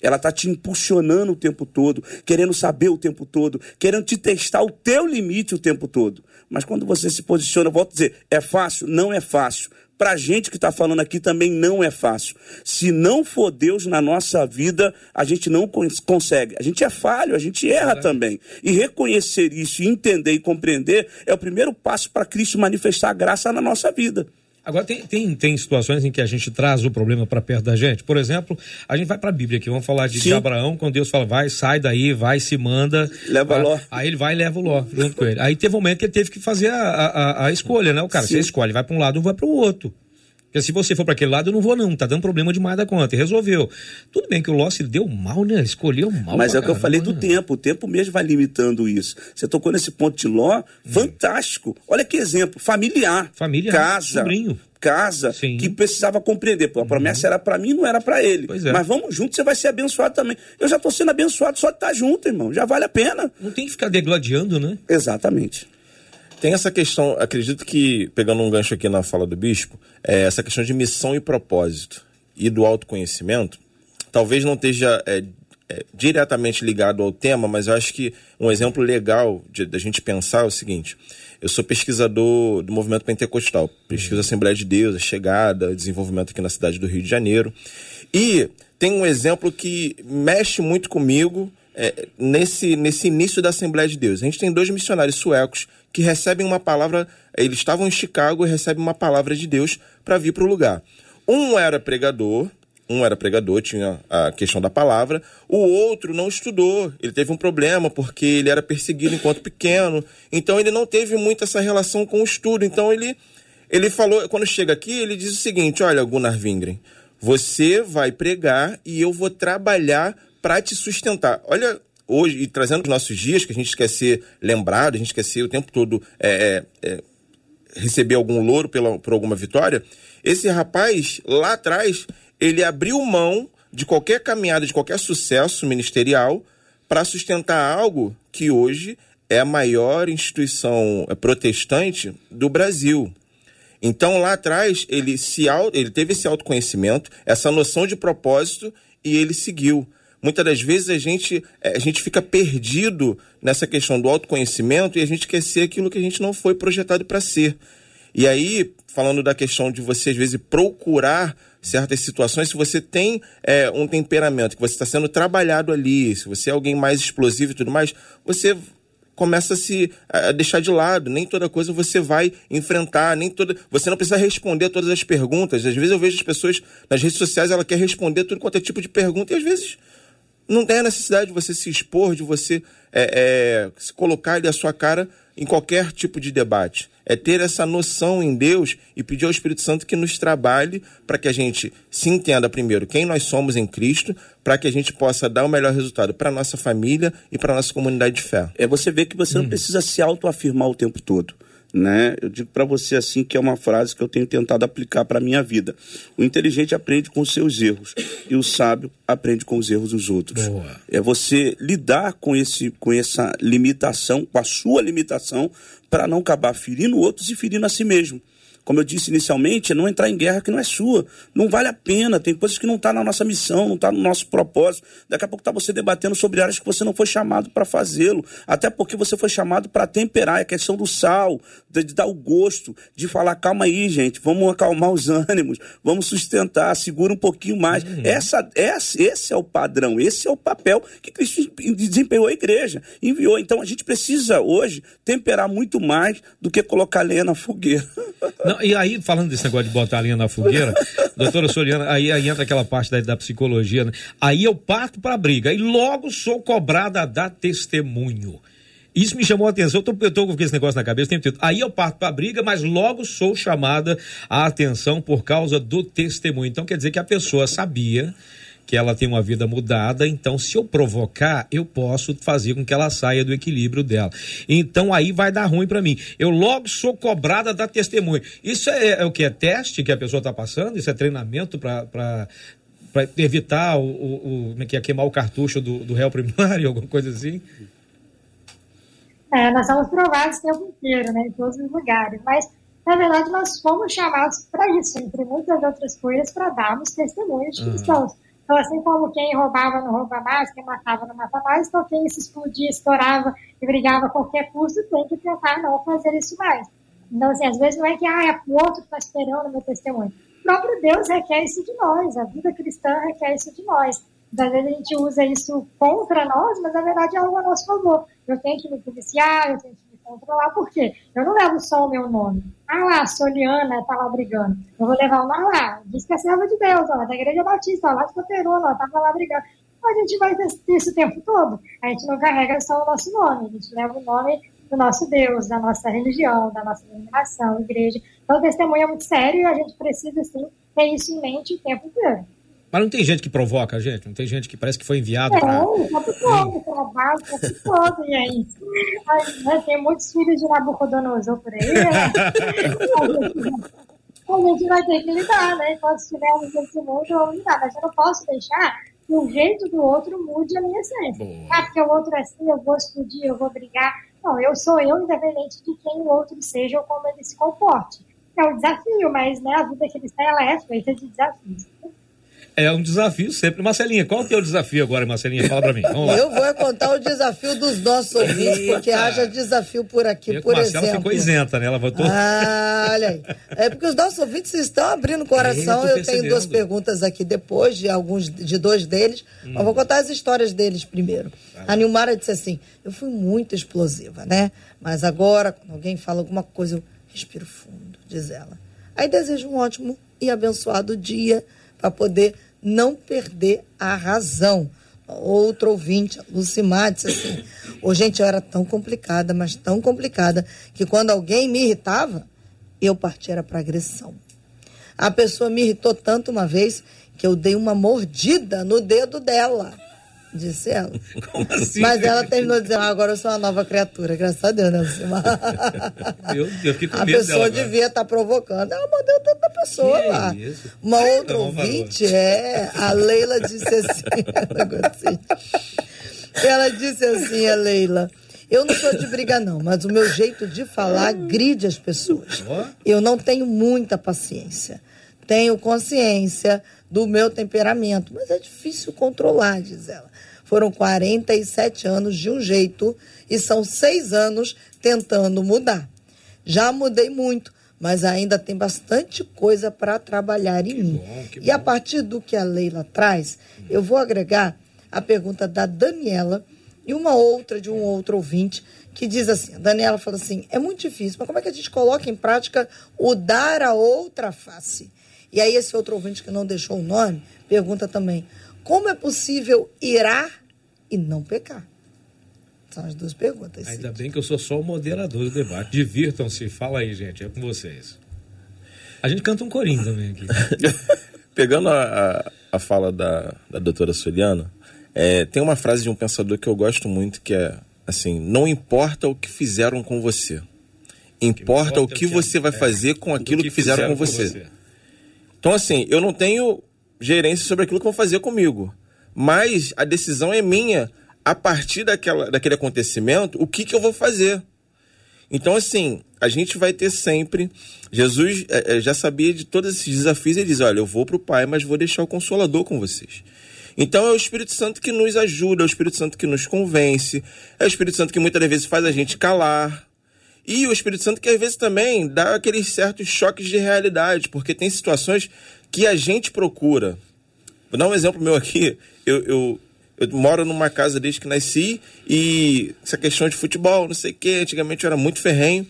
Ela está te impulsionando o tempo todo, querendo saber o tempo todo, querendo te testar o teu limite o tempo todo. Mas quando você se posiciona, volto a dizer, é fácil? Não é fácil. Para a gente que está falando aqui também não é fácil. Se não for Deus na nossa vida, a gente não consegue. A gente é falho, a gente erra também. E reconhecer isso, entender e compreender é o primeiro passo para Cristo manifestar a graça na nossa vida. Agora, tem, tem, tem situações em que a gente traz o problema para perto da gente. Por exemplo, a gente vai para a Bíblia aqui, vamos falar de, de, Abraão, quando Deus fala, vai, sai daí, vai, se manda. Leva vai, Ló. Aí ele vai e leva o Ló junto com ele. Aí teve um momento que ele teve que fazer a, a, a escolha, né? O cara, Sim. você escolhe, vai para um lado ou vai para o outro. Porque se você for para aquele lado, eu não vou não, tá dando problema demais da conta. E resolveu. Tudo bem que o Loss deu mal, né? Escolheu mal. Mas é o que eu falei do né? tempo. O tempo mesmo vai limitando isso. Você tocou nesse ponto de Ló, hum. fantástico. Olha que exemplo. Familiar. Família. Casa. Sobrinho casa Sim. que precisava compreender. Pô, a promessa uhum. era para mim, não era para ele. É. Mas vamos juntos, você vai ser abençoado também. Eu já estou sendo abençoado só de estar tá junto, irmão. Já vale a pena. Não tem que ficar degladiando, né? Exatamente. Tem essa questão, acredito que, pegando um gancho aqui na fala do bispo, é essa questão de missão e propósito e do autoconhecimento, talvez não esteja é, é, diretamente ligado ao tema, mas eu acho que um exemplo legal da gente pensar é o seguinte: eu sou pesquisador do movimento pentecostal, pesquiso a Assembleia de Deus, a chegada, desenvolvimento aqui na cidade do Rio de Janeiro, e tem um exemplo que mexe muito comigo é, nesse, nesse início da Assembleia de Deus. A gente tem dois missionários suecos que recebem uma palavra, eles estavam em Chicago e recebem uma palavra de Deus para vir para o lugar. Um era pregador, um era pregador, tinha a questão da palavra, o outro não estudou, ele teve um problema porque ele era perseguido enquanto pequeno, então ele não teve muito essa relação com o estudo, então ele, ele falou, quando chega aqui, ele diz o seguinte, olha Gunnar Wingren, você vai pregar e eu vou trabalhar para te sustentar. Olha hoje, e trazendo os nossos dias, que a gente quer ser lembrado, a gente quer ser o tempo todo é, é, é, receber algum louro pela, por alguma vitória, esse rapaz, lá atrás, ele abriu mão de qualquer caminhada, de qualquer sucesso ministerial, para sustentar algo que hoje é a maior instituição é, protestante do Brasil. Então, lá atrás, ele, se, ele teve esse autoconhecimento, essa noção de propósito, e ele seguiu. Muitas das vezes a gente, eh, a gente fica perdido nessa questão do autoconhecimento e a gente quer ser aquilo que a gente não foi projetado para ser. E aí, falando da questão de você, às vezes, procurar certas situações, se você tem é, um temperamento que você está sendo trabalhado ali, se você é alguém mais explosivo e tudo mais, você começa a se a deixar de lado. Nem toda coisa você vai enfrentar, nem toda. Você não precisa responder todas as perguntas. Às vezes eu vejo as pessoas nas redes sociais, ela quer responder tudo quanto é tipo de pergunta, e às vezes não tem a necessidade de você se expor, de você é, é, se colocar ali a sua cara em qualquer tipo de debate. É ter essa noção em Deus e pedir ao Espírito Santo que nos trabalhe para que a gente se entenda primeiro quem nós somos em Cristo, para que a gente possa dar o melhor resultado para nossa família e para nossa comunidade de fé. É você ver que você não hum. precisa se autoafirmar o tempo todo né? Eu digo para você assim que é uma frase que eu tenho tentado aplicar para minha vida. O inteligente aprende com os seus erros e o sábio aprende com os erros dos outros. Boa. É você lidar com esse com essa limitação, com a sua limitação, para não acabar ferindo outros e ferindo a si mesmo como eu disse inicialmente, é não entrar em guerra que não é sua. Não vale a pena. Tem coisas que não estão tá na nossa missão, não está no nosso propósito. Daqui a pouco está você debatendo sobre áreas que você não foi chamado para fazê-lo. Até porque você foi chamado para temperar. É a questão do sal, de, de, dar o gosto, de falar, calma aí, gente, vamos acalmar os ânimos, vamos sustentar, segura um pouquinho mais. Uhum. Essa, essa, esse é o padrão, esse é o papel que Cristo desempenhou a igreja, enviou. Então a gente precisa hoje temperar muito mais do que colocar lenha na fogueira. Não, e aí, falando desse negócio de botar a linha na fogueira, doutora Soriana, aí, aí entra aquela parte da, da psicologia, né? Aí eu parto para a briga, e logo sou cobrada a dar testemunho. Isso me chamou a atenção, eu tô, eu tô com esse negócio na cabeça, tempo Aí eu parto para a briga, mas logo sou chamada a atenção por causa do testemunho. Então quer dizer que a pessoa sabia que ela tem uma vida mudada, então se eu provocar, eu posso fazer com que ela saia do equilíbrio dela. Então aí vai dar ruim para mim. Eu logo sou cobrada da testemunha. Isso é, é o que? É teste que a pessoa está passando? Isso é treinamento para para evitar o, o, o, é que é, queimar o cartucho do, do réu primário, alguma coisa assim? É, nós somos provados o tempo inteiro, né, em todos os lugares, mas na verdade nós fomos chamados para isso, entre muitas outras coisas, para darmos testemunhos de cristãos. Uhum. Então, assim como quem roubava não rouba mais, quem matava não mata mais, então quem se explodia, estourava e brigava a qualquer custo tem que tentar não fazer isso mais. Então, assim, às vezes não é que ah, é o outro que está esperando meu testemunho o próprio Deus requer isso de nós, a vida cristã requer isso de nós. Às vezes a gente usa isso contra nós, mas na verdade é algo a nosso favor. Eu tenho que me policiar, eu tenho que me controlar, por quê? Eu não levo só o meu nome. Ah lá, Soliana tá lá brigando. Eu vou levar uma lá, diz que é serva de Deus, ó, da Igreja Batista, lá de Coterona, tava lá brigando. A gente vai ter isso o tempo todo. A gente não carrega só o nosso nome, a gente leva o nome do nosso Deus, da nossa religião, da nossa denominação, igreja. Então, o testemunho é muito sério e a gente precisa, sim, ter isso em mente o tempo inteiro. Mas não tem gente que provoca, gente? Não tem gente que parece que foi enviado é, para... todo, trabalho todo, e aí? aí né, tem muitos filhos de Nabucodonosor por aí, né? a gente vai ter que lidar, né? Enquanto estivermos nesse mundo, vamos lidar. Mas eu não posso deixar que o jeito do outro mude a minha essência. Boa. Ah, porque o outro é assim, eu vou explodir, eu vou brigar. Não, eu sou eu, independente de quem o outro seja ou como ele se comporte é um desafio, mas né, a vida cristã ela é feita de desafios. É um desafio sempre. Marcelinha, qual é o teu desafio agora, Marcelinha? Fala pra mim. Eu vou contar o desafio dos nossos ouvintes, porque haja desafio por aqui, Eu por Marcela exemplo. ficou isenta, né? Ela votou. Ah, olha aí. É porque os nossos ouvintes estão abrindo o coração. É, eu, eu tenho duas perguntas aqui depois, de alguns, de dois deles. Hum. Mas vou contar as histórias deles primeiro. A Nilmara disse assim: eu fui muito explosiva, né? Mas agora, quando alguém fala alguma coisa, eu respiro fundo diz ela. Aí desejo um ótimo e abençoado dia para poder não perder a razão. Outro ouvinte, Lucimar, disse assim: Ô, gente, eu era tão complicada, mas tão complicada, que quando alguém me irritava, eu partia para agressão. A pessoa me irritou tanto uma vez que eu dei uma mordida no dedo dela disse ela. Como assim? Mas ela terminou dizendo, ah, agora eu sou uma nova criatura, graças a Deus, né, Meu Deus, fiquei com A pessoa dela, devia estar tá provocando. Ela mandou tanta pessoa que lá. Isso? Uma Ai, outra ouvinte, é, a Leila disse assim, ela disse assim, a Leila, eu não sou de briga não, mas o meu jeito de falar gride as pessoas. Eu não tenho muita paciência. Tenho consciência do meu temperamento, mas é difícil controlar, diz ela. Foram 47 anos de um jeito e são seis anos tentando mudar. Já mudei muito, mas ainda tem bastante coisa para trabalhar em que mim. Bom, e bom. a partir do que a Leila traz, eu vou agregar a pergunta da Daniela e uma outra de um outro ouvinte que diz assim: a Daniela fala assim, é muito difícil, mas como é que a gente coloca em prática o dar a outra face? E aí esse outro ouvinte que não deixou o nome pergunta também: como é possível irar e não pecar? São as duas perguntas. Ainda bem que eu sou só o moderador do debate. Divirtam-se, fala aí, gente, é com vocês. A gente canta um corinho também aqui. Pegando a, a, a, fala da, da doutora Soliana, é, tem uma frase de um pensador que eu gosto muito que é assim: não importa o que fizeram com você, importa, importa o que, que você vai é, fazer com aquilo que, que fizeram, fizeram, com você. Com você. Então, assim, eu não tenho gerência sobre aquilo que vão fazer comigo. Mas a decisão é minha a partir daquela, daquele acontecimento, o que, que eu vou fazer. Então, assim, a gente vai ter sempre. Jesus é, é já sabia de todos esses desafios e diz: Olha, eu vou para o Pai, mas vou deixar o Consolador com vocês. Então é o Espírito Santo que nos ajuda, é o Espírito Santo que nos convence, é o Espírito Santo que muitas vezes faz a gente calar, e o Espírito Santo que às vezes também dá aqueles certos choques de realidade, porque tem situações que a gente procura. Vou dar um exemplo meu aqui. Eu, eu, eu moro numa casa desde que nasci e essa questão de futebol, não sei o quê, antigamente eu era muito ferrenho.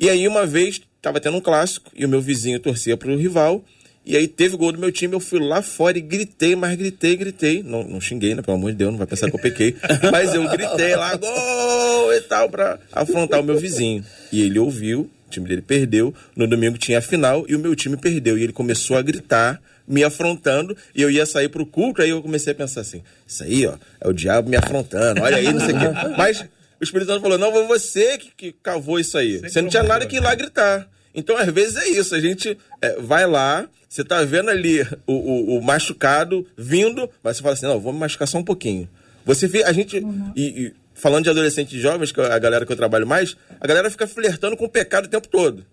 E aí uma vez estava tendo um clássico e o meu vizinho torcia para o rival e aí teve gol do meu time, eu fui lá fora e gritei, mas gritei, gritei. Não, não xinguei, né? Pelo amor de Deus, não vai pensar que eu pequei. mas eu gritei lá, gol e tal, pra afrontar o meu vizinho. E ele ouviu, time dele perdeu, no domingo tinha a final e o meu time perdeu. E ele começou a gritar, me afrontando, e eu ia sair pro culto, aí eu comecei a pensar assim, isso aí, ó, é o diabo me afrontando, olha aí, não sei o quê. Mas o Espírito Santo falou, não, foi você que, que cavou isso aí. Você não tinha nada que ir lá gritar. Então, às vezes é isso, a gente é, vai lá, você tá vendo ali o, o, o, machucado vindo, mas você fala assim, não, vou me machucar só um pouquinho. Você a gente, uhum. e, e, falando de adolescentes jovens, que é a galera que eu trabalho mais, a galera fica flertando com o pecado o tempo todo.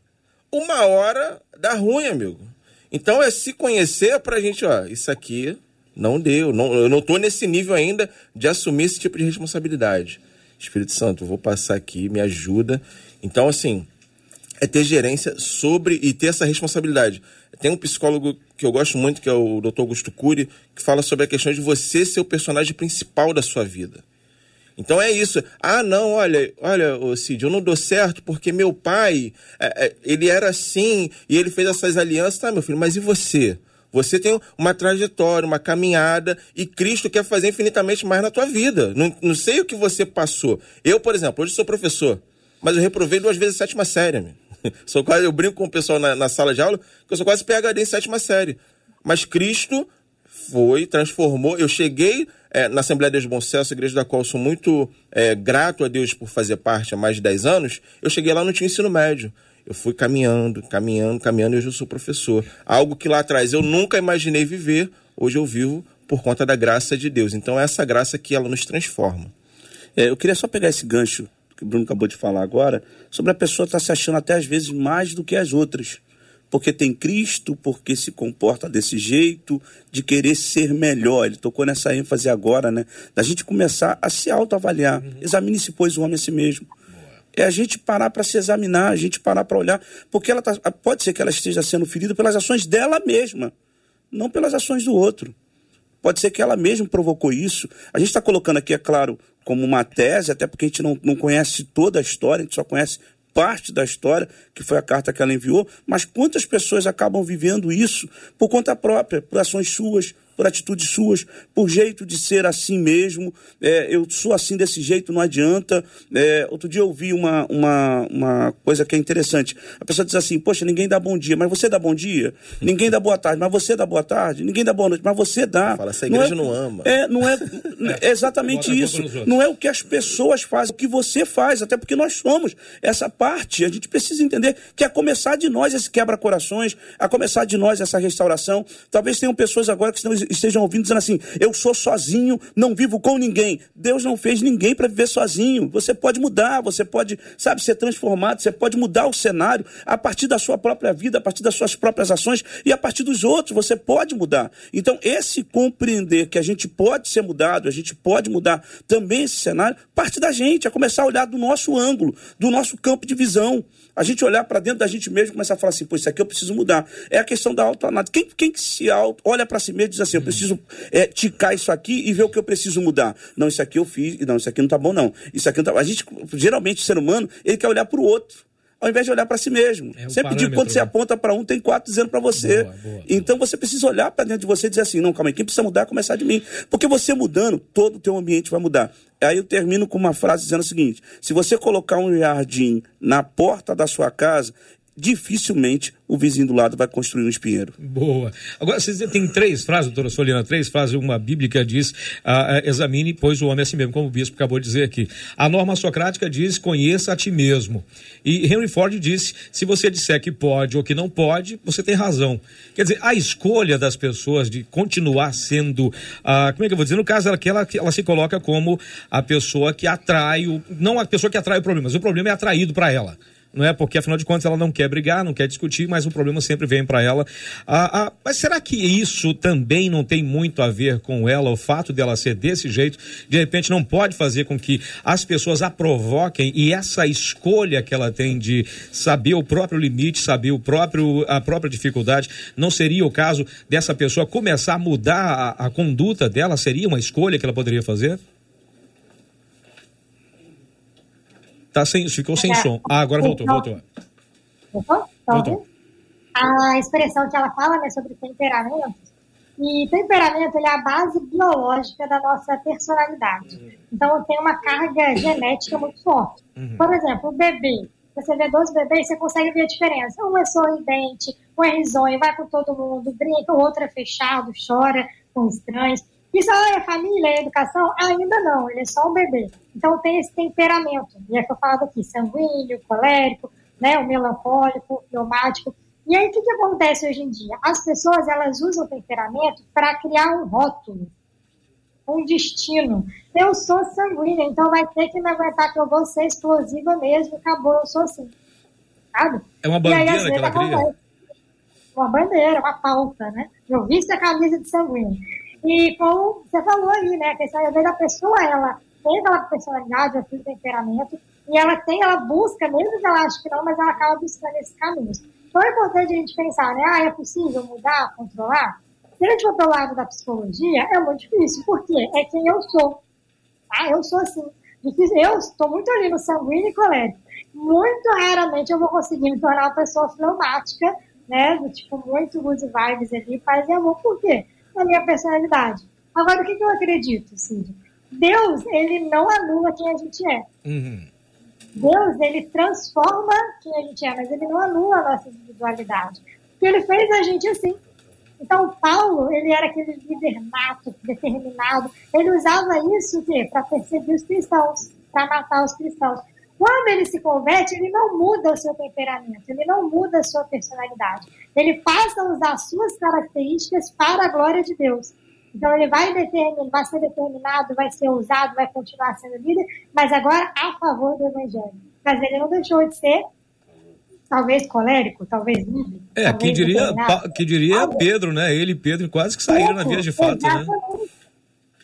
Uma hora dá ruim, amigo. Então é se conhecer pra gente, ó, isso aqui não deu, não, eu não tô nesse nível ainda de assumir esse tipo de responsabilidade. Espírito Santo, vou passar aqui, me ajuda. Então, assim, é ter gerência sobre e ter essa responsabilidade. Tem um psicólogo que eu gosto muito, que é o Dr. Augusto Cury, que fala sobre a questão de você ser o personagem principal da sua vida. Então é isso. Ah, não, olha, olha, Cid, eu não dou certo porque meu pai, é, é, ele era assim e ele fez essas alianças. Tá, meu filho, mas e você? Você tem uma trajetória, uma caminhada e Cristo quer fazer infinitamente mais na tua vida. Não, não sei o que você passou. Eu, por exemplo, hoje sou professor, mas eu reprovei duas vezes a sétima série. Amigo. sou quase, eu brinco com o pessoal na, na sala de aula que eu sou quase PHD em sétima série. Mas Cristo foi, transformou. Eu cheguei é, na Assembleia de Deus Bom Sucesso, igreja da qual sou muito é, grato a Deus por fazer parte há mais de 10 anos. Eu cheguei lá, não tinha ensino médio. Eu fui caminhando, caminhando, caminhando e hoje eu sou professor. Algo que lá atrás eu nunca imaginei viver, hoje eu vivo por conta da graça de Deus. Então é essa graça que ela nos transforma. É, eu queria só pegar esse gancho que o Bruno acabou de falar agora, sobre a pessoa estar tá se achando até às vezes mais do que as outras. Porque tem Cristo, porque se comporta desse jeito, de querer ser melhor. Ele tocou nessa ênfase agora, né? Da gente começar a se autoavaliar. Uhum. Examine-se, pois, o homem a si mesmo. É a gente parar para se examinar, a gente parar para olhar, porque ela tá, pode ser que ela esteja sendo ferida pelas ações dela mesma, não pelas ações do outro. Pode ser que ela mesma provocou isso. A gente está colocando aqui, é claro, como uma tese, até porque a gente não, não conhece toda a história, a gente só conhece parte da história, que foi a carta que ela enviou, mas quantas pessoas acabam vivendo isso por conta própria, por ações suas, por atitudes suas, por jeito de ser assim mesmo. É, eu sou assim desse jeito, não adianta. É, outro dia eu ouvi uma, uma, uma coisa que é interessante. A pessoa diz assim: Poxa, ninguém dá bom dia, mas você dá bom dia. Ninguém dá boa tarde, mas você dá boa tarde. Ninguém dá boa noite, mas você dá. Fala, essa igreja não, é, não ama. É, não é, é exatamente isso. Não é o que as pessoas fazem, o que você faz, até porque nós somos essa parte. A gente precisa entender que a começar de nós esse quebra-corações, a começar de nós essa restauração. Talvez tenham pessoas agora que estão estejam ouvindo dizendo assim: eu sou sozinho, não vivo com ninguém. Deus não fez ninguém para viver sozinho. Você pode mudar, você pode, sabe, ser transformado, você pode mudar o cenário a partir da sua própria vida, a partir das suas próprias ações e a partir dos outros. Você pode mudar. Então, esse compreender que a gente pode ser mudado, a gente pode mudar também esse cenário, parte da gente, a começar a olhar do nosso ângulo, do nosso campo de visão a gente olhar para dentro da gente mesmo e começar a falar assim, pô, isso aqui eu preciso mudar. É a questão da autoanálise. Quem, quem se auto, olha para si mesmo e diz assim, eu preciso é, ticar isso aqui e ver o que eu preciso mudar. Não, isso aqui eu fiz, não, isso aqui não tá bom, não. Isso aqui não tá... A gente, geralmente, o ser humano, ele quer olhar para o outro ao invés de olhar para si mesmo. É Sempre digo, quando você né? aponta para um, tem quatro dizendo para você. Boa, boa, então boa. você precisa olhar para dentro de você e dizer assim: não, calma aí, quem precisa mudar é começar de mim. Porque você mudando, todo o teu ambiente vai mudar. Aí eu termino com uma frase dizendo o seguinte: se você colocar um jardim na porta da sua casa, dificilmente o vizinho do lado vai construir um espinheiro. Boa. Agora, você tem três frases, doutora Soliana, três frases, uma bíblica diz, ah, ah, examine, pois o homem é assim mesmo, como o bispo acabou de dizer aqui. A norma socrática diz, conheça a ti mesmo. E Henry Ford disse, se você disser que pode ou que não pode, você tem razão. Quer dizer, a escolha das pessoas de continuar sendo, ah, como é que eu vou dizer, no caso, ela, ela, ela se coloca como a pessoa que atrai, o, não a pessoa que atrai o problema, mas o problema é atraído para ela não é? Porque afinal de contas ela não quer brigar, não quer discutir, mas o problema sempre vem para ela. Ah, ah, mas será que isso também não tem muito a ver com ela, o fato dela ser desse jeito? De repente não pode fazer com que as pessoas a provoquem e essa escolha que ela tem de saber o próprio limite, saber o próprio, a própria dificuldade, não seria o caso dessa pessoa começar a mudar a, a conduta dela? Seria uma escolha que ela poderia fazer? Tá sem, ficou sem é, som. Ah, agora voltou, então, voltou. Voltou? Tá voltou. A expressão que ela fala né, sobre temperamento, e temperamento é a base biológica da nossa personalidade. Então tem uma carga genética muito forte. Uhum. Por exemplo, o bebê, você vê dois bebês, você consegue ver a diferença. Um é sorridente, um é risonho, vai com todo mundo, brinca, o outro é fechado, chora com estranhos. Isso ah, é família, é educação? Ainda não, ele é só um bebê. Então tem esse temperamento, e é que eu falava aqui, sanguíneo, colérico, né, o melancólico, pneumático. E aí o que, que acontece hoje em dia? As pessoas elas usam o temperamento para criar um rótulo, um destino. Eu sou sanguínea, então vai ter que me aguentar que eu vou ser explosiva mesmo, acabou, eu sou assim. Sabe? É uma bandeira aí, que ela cria? Uma bandeira, uma pauta, né? Eu visto a camisa de sanguíneo. E como você falou aí, né? A questão às vezes a pessoa, ela tem aquela personalidade, aquele temperamento, e ela tem, ela busca, mesmo que ela ache que não, mas ela acaba buscando esse caminho. Então é importante a gente pensar, né? Ah, é possível mudar, controlar? Se a gente for pelo lado da psicologia, é muito difícil, porque é quem eu sou. Tá? Eu sou assim. Difícil. Eu estou muito ali no sanguíneo e colérico. Muito raramente eu vou conseguir me tornar uma pessoa fleumática, né? Do tipo, muito good vibes ali, paz e amor. Por quê? Na minha personalidade. Agora, o que, que eu acredito, Cid? Deus, ele não anula quem a gente é. Uhum. Deus, ele transforma quem a gente é, mas ele não anula a nossa individualidade. Porque ele fez a gente assim. Então, Paulo, ele era aquele líder nato, determinado. Ele usava isso para perseguir os cristãos, para matar os cristãos. Quando ele se converte, ele não muda o seu temperamento, ele não muda a sua personalidade. Ele passa a usar suas características para a glória de Deus. Então ele vai, determinar, vai ser determinado, vai ser usado, vai continuar sendo líder, mas agora a favor do evangelho. Mas ele não deixou de ser talvez colérico, talvez livre. É, talvez que diria, que diria Pedro, né? Ele e Pedro quase que saíram na via de fato, né? exatamente, né?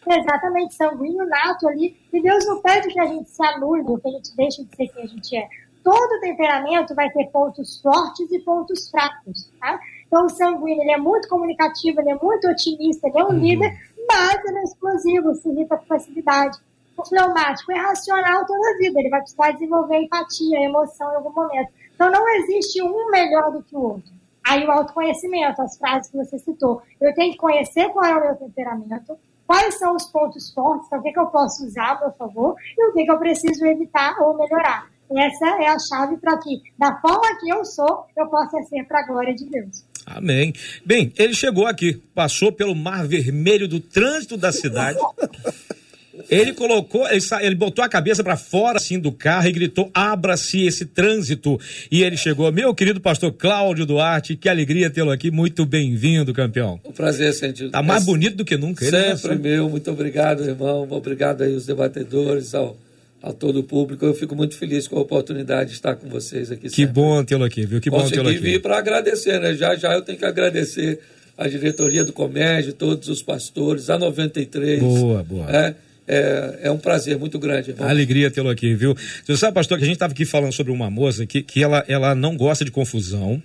Exatamente, sanguíneo nato ali. E Deus não pede que a gente se anule, que a gente deixe de ser quem a gente é. Todo temperamento vai ter pontos fortes e pontos fracos, tá? Então, o sanguíneo, ele é muito comunicativo, ele é muito otimista, ele é um uhum. líder, mas ele é explosivo, se irrita com facilidade. O fleumático é racional toda a vida, ele vai precisar desenvolver empatia, emoção em algum momento. Então, não existe um melhor do que o outro. Aí, o autoconhecimento, as frases que você citou. Eu tenho que conhecer qual é o meu temperamento, quais são os pontos fortes, o que, que eu posso usar a meu favor e o que, que eu preciso evitar ou melhorar. Essa é a chave para que, da forma que eu sou, eu possa ser para a glória de Deus. Amém. Bem, ele chegou aqui, passou pelo mar vermelho do trânsito da cidade. Ele colocou, ele, ele botou a cabeça para fora assim do carro e gritou: "Abra-se esse trânsito". E ele chegou, meu querido pastor Cláudio Duarte, que alegria tê-lo aqui, muito bem-vindo, campeão. Um prazer, sentido. Tá mais bonito do que nunca. Ele Sempre meu, muito obrigado, irmão. Obrigado aí os debatedores, ao a todo o público. Eu fico muito feliz com a oportunidade de estar com vocês aqui. Que sempre. bom tê-lo aqui, viu? Que Consegui bom tê-lo aqui. vir para agradecer, né? Já já eu tenho que agradecer a diretoria do Comércio, todos os pastores, a 93. Boa, boa. É, é, é um prazer muito grande. Irmão. Alegria tê-lo aqui, viu? Você sabe, pastor, que a gente estava aqui falando sobre uma moça que, que ela, ela não gosta de confusão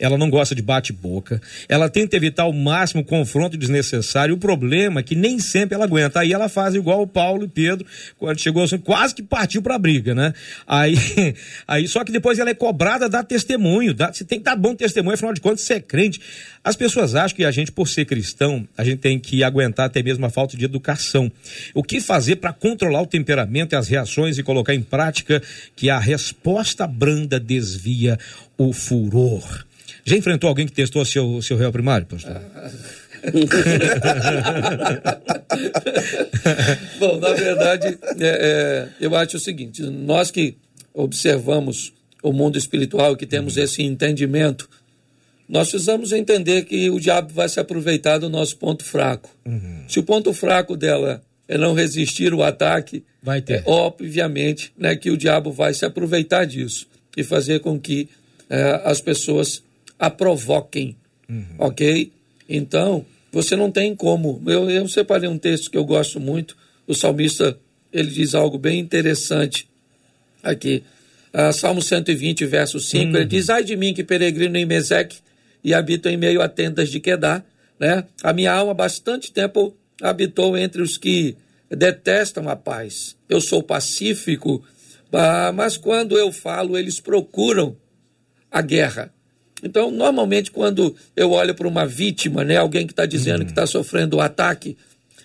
ela não gosta de bate-boca, ela tenta evitar ao máximo confronto desnecessário. O problema é que nem sempre ela aguenta. Aí ela faz igual o Paulo e Pedro, quando chegou assim, quase que partiu para a briga, né? Aí, aí, só que depois ela é cobrada da testemunho. Dá, você tem que dar bom testemunho, afinal de contas, você é crente. As pessoas acham que a gente, por ser cristão, a gente tem que aguentar até mesmo a falta de educação. O que fazer para controlar o temperamento e as reações e colocar em prática que a resposta branda desvia o furor? Já enfrentou alguém que testou seu, seu réu primário, pastor? Bom, na verdade, é, é, eu acho o seguinte: nós que observamos o mundo espiritual, que temos uhum. esse entendimento, nós precisamos entender que o diabo vai se aproveitar do nosso ponto fraco. Uhum. Se o ponto fraco dela é não resistir o ataque, vai ter. É, obviamente né, que o diabo vai se aproveitar disso e fazer com que é, as pessoas a provoquem. Uhum. Ok? Então, você não tem como. Eu, eu separei um texto que eu gosto muito. O salmista ele diz algo bem interessante aqui. Uh, Salmo 120, verso 5. Uhum. Ele diz: Ai de mim que peregrino em Meseque e habito em meio a tendas de Quedar. Né? A minha alma, bastante tempo, habitou entre os que detestam a paz. Eu sou pacífico, uh, mas quando eu falo, eles procuram a guerra. Então, normalmente, quando eu olho para uma vítima, né, alguém que está dizendo uhum. que está sofrendo um ataque,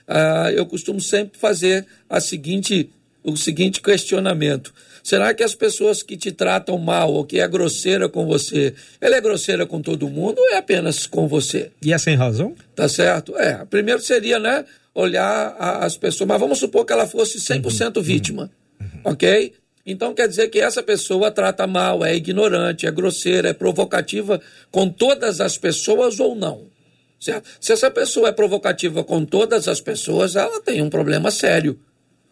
uh, eu costumo sempre fazer a seguinte, o seguinte questionamento: Será que as pessoas que te tratam mal ou que é grosseira com você, ela é grosseira com todo mundo ou é apenas com você? E é sem razão? Tá certo? É. Primeiro seria, né, olhar a, as pessoas. Mas vamos supor que ela fosse 100% vítima. Ok? Então quer dizer que essa pessoa trata mal, é ignorante, é grosseira, é provocativa com todas as pessoas ou não. Certo? Se essa pessoa é provocativa com todas as pessoas, ela tem um problema sério.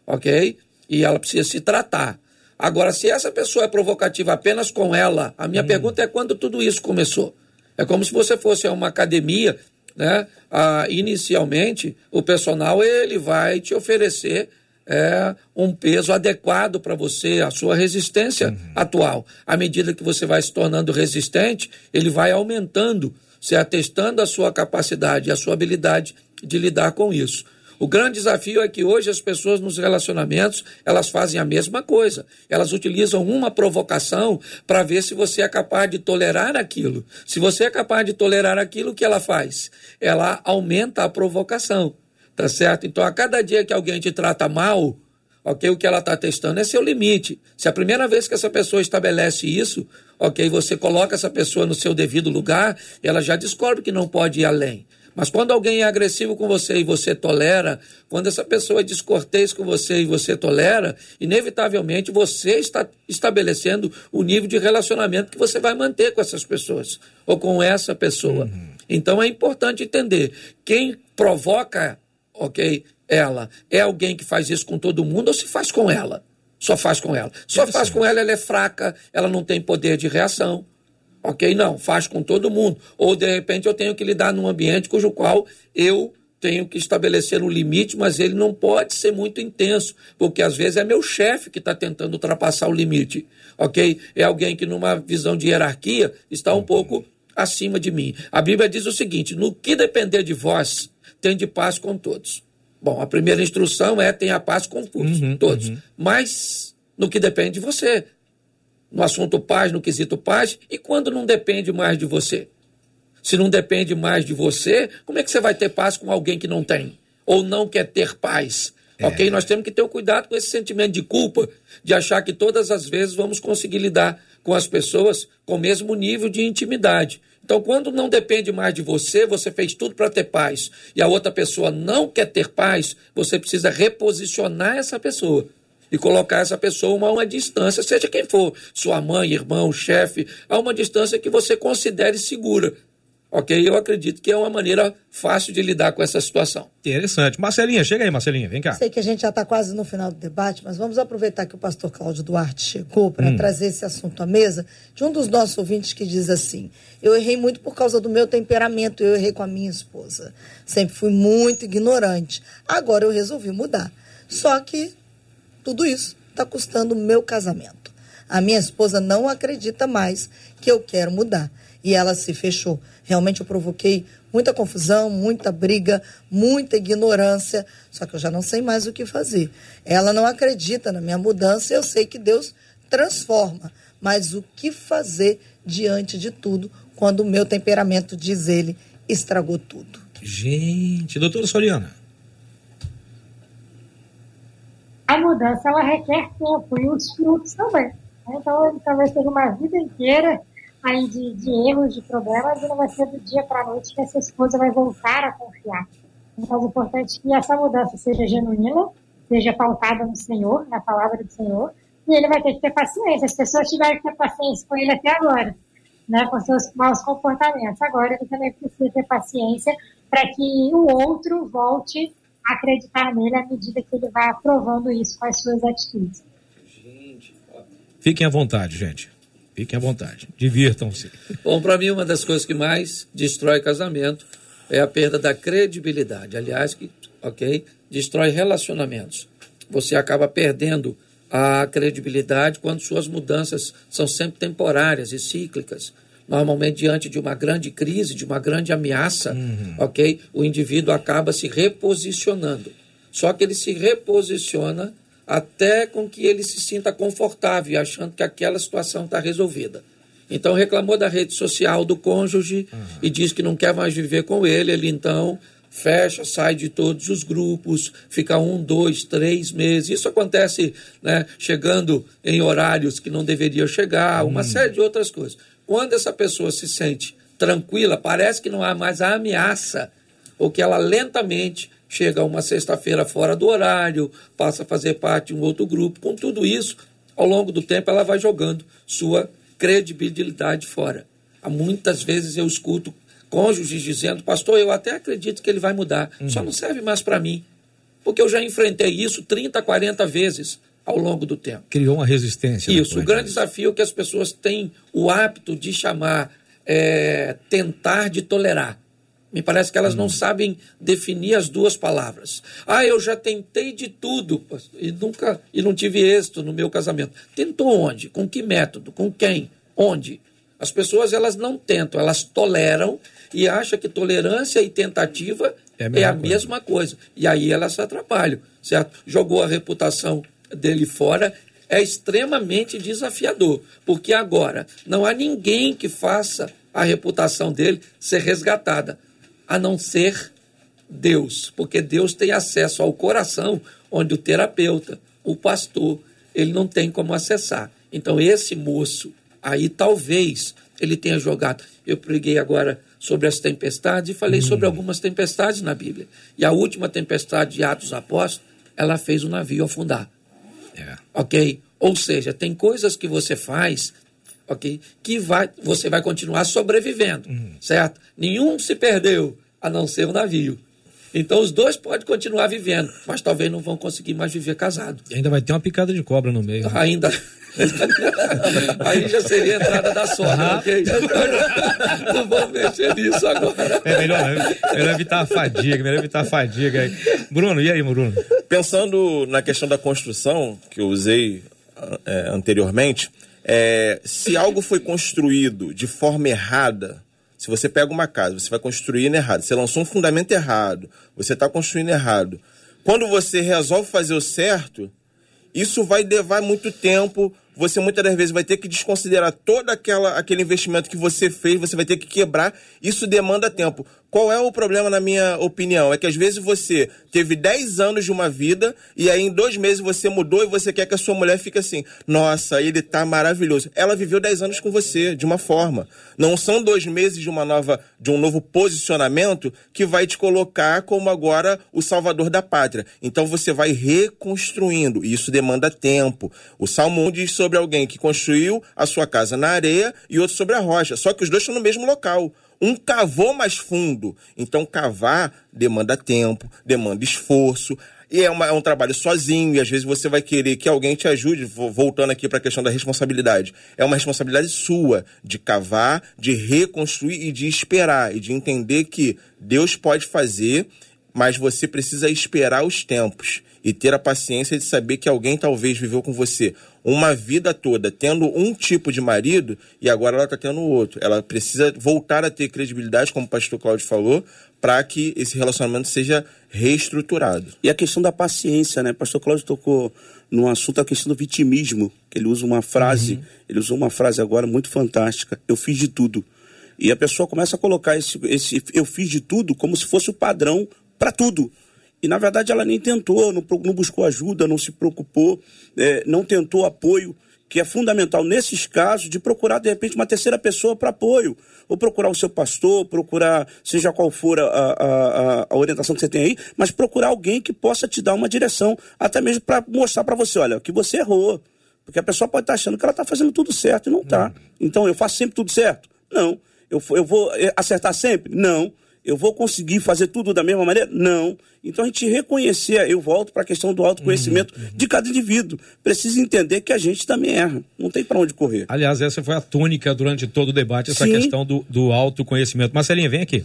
Ok? E ela precisa se tratar. Agora, se essa pessoa é provocativa apenas com ela, a minha pergunta é quando tudo isso começou? É como se você fosse a uma academia, né? Ah, inicialmente, o personal ele vai te oferecer é, um peso adequado para você, a sua resistência atual. À medida que você vai se tornando resistente, ele vai aumentando, se atestando a sua capacidade, a sua habilidade de lidar com isso. O grande desafio é que hoje as pessoas nos relacionamentos, elas fazem a mesma coisa. Elas utilizam uma provocação para ver se você é capaz de tolerar aquilo. Se você é capaz de tolerar aquilo, o que ela faz? Ela aumenta a provocação, tá certo? Então, a cada dia que alguém te trata mal, ok, o que ela está testando é seu limite. Se a primeira vez que essa pessoa estabelece isso, ok, você coloca essa pessoa no seu devido lugar, ela já descobre que não pode ir além. Mas quando alguém é agressivo com você e você tolera, quando essa pessoa é descortês com você e você tolera, inevitavelmente você está estabelecendo o nível de relacionamento que você vai manter com essas pessoas ou com essa pessoa. Uhum. Então é importante entender quem provoca, ok, ela é alguém que faz isso com todo mundo ou se faz com ela? Só faz com ela. Só faz com ela, ela é fraca, ela não tem poder de reação. Ok? Não, faz com todo mundo. Ou, de repente, eu tenho que lidar num ambiente cujo qual eu tenho que estabelecer um limite, mas ele não pode ser muito intenso, porque às vezes é meu chefe que está tentando ultrapassar o limite. Ok? É alguém que, numa visão de hierarquia, está um pouco acima de mim. A Bíblia diz o seguinte: no que depender de vós, tem de paz com todos. Bom, a primeira instrução é tenha paz com todos. Uhum, todos. Uhum. Mas no que depende de você, no assunto paz, no quesito paz, e quando não depende mais de você? Se não depende mais de você, como é que você vai ter paz com alguém que não tem? Ou não quer ter paz? É. Ok? Nós temos que ter um cuidado com esse sentimento de culpa, de achar que todas as vezes vamos conseguir lidar com as pessoas com o mesmo nível de intimidade. Então, quando não depende mais de você, você fez tudo para ter paz, e a outra pessoa não quer ter paz, você precisa reposicionar essa pessoa e colocar essa pessoa a uma distância, seja quem for, sua mãe, irmão, chefe, a uma distância que você considere segura. Ok? Eu acredito que é uma maneira fácil de lidar com essa situação. Interessante. Marcelinha, chega aí, Marcelinha, vem cá. Sei que a gente já está quase no final do debate, mas vamos aproveitar que o pastor Cláudio Duarte chegou para hum. trazer esse assunto à mesa de um dos nossos ouvintes que diz assim: Eu errei muito por causa do meu temperamento, eu errei com a minha esposa. Sempre fui muito ignorante. Agora eu resolvi mudar. Só que tudo isso está custando o meu casamento. A minha esposa não acredita mais que eu quero mudar. E ela se fechou. Realmente eu provoquei muita confusão, muita briga, muita ignorância, só que eu já não sei mais o que fazer. Ela não acredita na minha mudança, eu sei que Deus transforma, mas o que fazer diante de tudo quando o meu temperamento, diz ele, estragou tudo? Gente, doutora Soliana. A mudança ela requer tempo e os frutos também. Então, talvez tenha uma vida inteira aí de, de erros, de problemas, e não vai ser do dia para a noite que essa esposa vai voltar a confiar. Então, é importante que essa mudança seja genuína, seja pautada no Senhor, na palavra do Senhor, e ele vai ter que ter paciência. As pessoas tiveram que ter paciência com ele até agora, né, com seus maus comportamentos. Agora, ele também precisa ter paciência para que o outro volte a acreditar nele à medida que ele vai aprovando isso com as suas atitudes. Fiquem à vontade, gente. Fiquem à vontade. Divirtam-se. Bom, para mim, uma das coisas que mais destrói casamento é a perda da credibilidade. Aliás, que, ok, destrói relacionamentos. Você acaba perdendo a credibilidade quando suas mudanças são sempre temporárias e cíclicas. Normalmente, diante de uma grande crise, de uma grande ameaça, uhum. ok, o indivíduo acaba se reposicionando. Só que ele se reposiciona até com que ele se sinta confortável, achando que aquela situação está resolvida. Então reclamou da rede social do cônjuge uhum. e diz que não quer mais viver com ele, ele então fecha, sai de todos os grupos, fica um, dois, três meses. Isso acontece né, chegando em horários que não deveria chegar, uma série de outras coisas. Quando essa pessoa se sente tranquila, parece que não há mais a ameaça, ou que ela lentamente chega uma sexta-feira fora do horário, passa a fazer parte de um outro grupo. Com tudo isso, ao longo do tempo, ela vai jogando sua credibilidade fora. Há muitas vezes eu escuto cônjuges dizendo, pastor, eu até acredito que ele vai mudar, uhum. só não serve mais para mim. Porque eu já enfrentei isso 30, 40 vezes ao longo do tempo. Criou uma resistência. Isso, o grande desafio é que as pessoas têm o hábito de chamar é, tentar de tolerar. Me parece que elas hum. não sabem definir as duas palavras. Ah, eu já tentei de tudo e nunca e não tive êxito no meu casamento. Tentou onde? Com que método? Com quem? Onde? As pessoas elas não tentam, elas toleram e acham que tolerância e tentativa é a mesma, é a mesma coisa. coisa. E aí elas se atrapalham, certo? Jogou a reputação dele fora é extremamente desafiador, porque agora não há ninguém que faça a reputação dele ser resgatada a não ser Deus, porque Deus tem acesso ao coração, onde o terapeuta, o pastor, ele não tem como acessar. Então, esse moço aí, talvez ele tenha jogado. Eu preguei agora sobre as tempestades e falei hum. sobre algumas tempestades na Bíblia. E a última tempestade de Atos Apóstolos, ela fez o navio afundar. É. Ok? Ou seja, tem coisas que você faz ok? Que vai, você vai continuar sobrevivendo, uhum. certo? Nenhum se perdeu, a não ser o navio. Então os dois podem continuar vivendo, mas talvez não vão conseguir mais viver casado. E ainda vai ter uma picada de cobra no meio. Né? Ainda. Aí já seria a entrada da sogra, ok? Não vamos mexer nisso agora. É melhor, melhor evitar a fadiga, melhor evitar a fadiga. Bruno, e aí, Bruno? Pensando na questão da construção, que eu usei é, anteriormente, é, se algo foi construído de forma errada, se você pega uma casa, você vai construindo errado, você lançou um fundamento errado, você está construindo errado. Quando você resolve fazer o certo, isso vai levar muito tempo, você muitas das vezes vai ter que desconsiderar todo aquela, aquele investimento que você fez, você vai ter que quebrar. Isso demanda tempo. Qual é o problema, na minha opinião? É que às vezes você teve 10 anos de uma vida e aí em dois meses você mudou e você quer que a sua mulher fique assim: nossa, ele tá maravilhoso. Ela viveu 10 anos com você, de uma forma. Não são dois meses de uma nova, de um novo posicionamento que vai te colocar como agora o salvador da pátria. Então você vai reconstruindo e isso demanda tempo. O Salmo 1 diz sobre alguém que construiu a sua casa na areia e outro sobre a rocha. Só que os dois estão no mesmo local. Um cavou mais fundo. Então, cavar demanda tempo, demanda esforço. E é, uma, é, um trabalho sozinho, e às vezes você vai querer que alguém te ajude, voltando aqui para a questão da responsabilidade. É uma responsabilidade sua de cavar, de reconstruir e de esperar, e de entender que Deus pode fazer, mas você precisa esperar os tempos e ter a paciência de saber que alguém talvez viveu com você uma vida toda tendo um tipo de marido e agora ela está tendo outro. Ela precisa voltar a ter credibilidade, como o pastor Cláudio falou, para que esse relacionamento seja reestruturado. E a questão da paciência, né? O pastor Cláudio tocou no assunto a questão do vitimismo, que ele usa uma frase, uhum. ele usou uma frase agora muito fantástica, eu fiz de tudo. E a pessoa começa a colocar esse, esse eu fiz de tudo como se fosse o padrão para tudo. E na verdade ela nem tentou, não, não buscou ajuda, não se preocupou, é, não tentou apoio, que é fundamental nesses casos de procurar de repente uma terceira pessoa para apoio. Ou procurar o seu pastor, procurar, seja qual for a, a, a, orientação que você tem aí, mas procurar alguém que possa te dar uma direção, até mesmo para mostrar para você, olha, que você errou. Porque a pessoa pode estar tá achando que ela está fazendo tudo certo e não está. Hum. Então eu faço sempre tudo certo? Não. Eu, eu vou é, acertar sempre? Não eu vou conseguir fazer tudo da mesma maneira? Não. Então a gente reconhecer, eu volto para a questão do autoconhecimento uhum, uhum. de cada indivíduo. Precisa entender que a gente também erra. Não tem para onde correr. Aliás, essa foi a tônica durante todo o debate, essa Sim. questão do, do autoconhecimento. Marcelinha, vem aqui.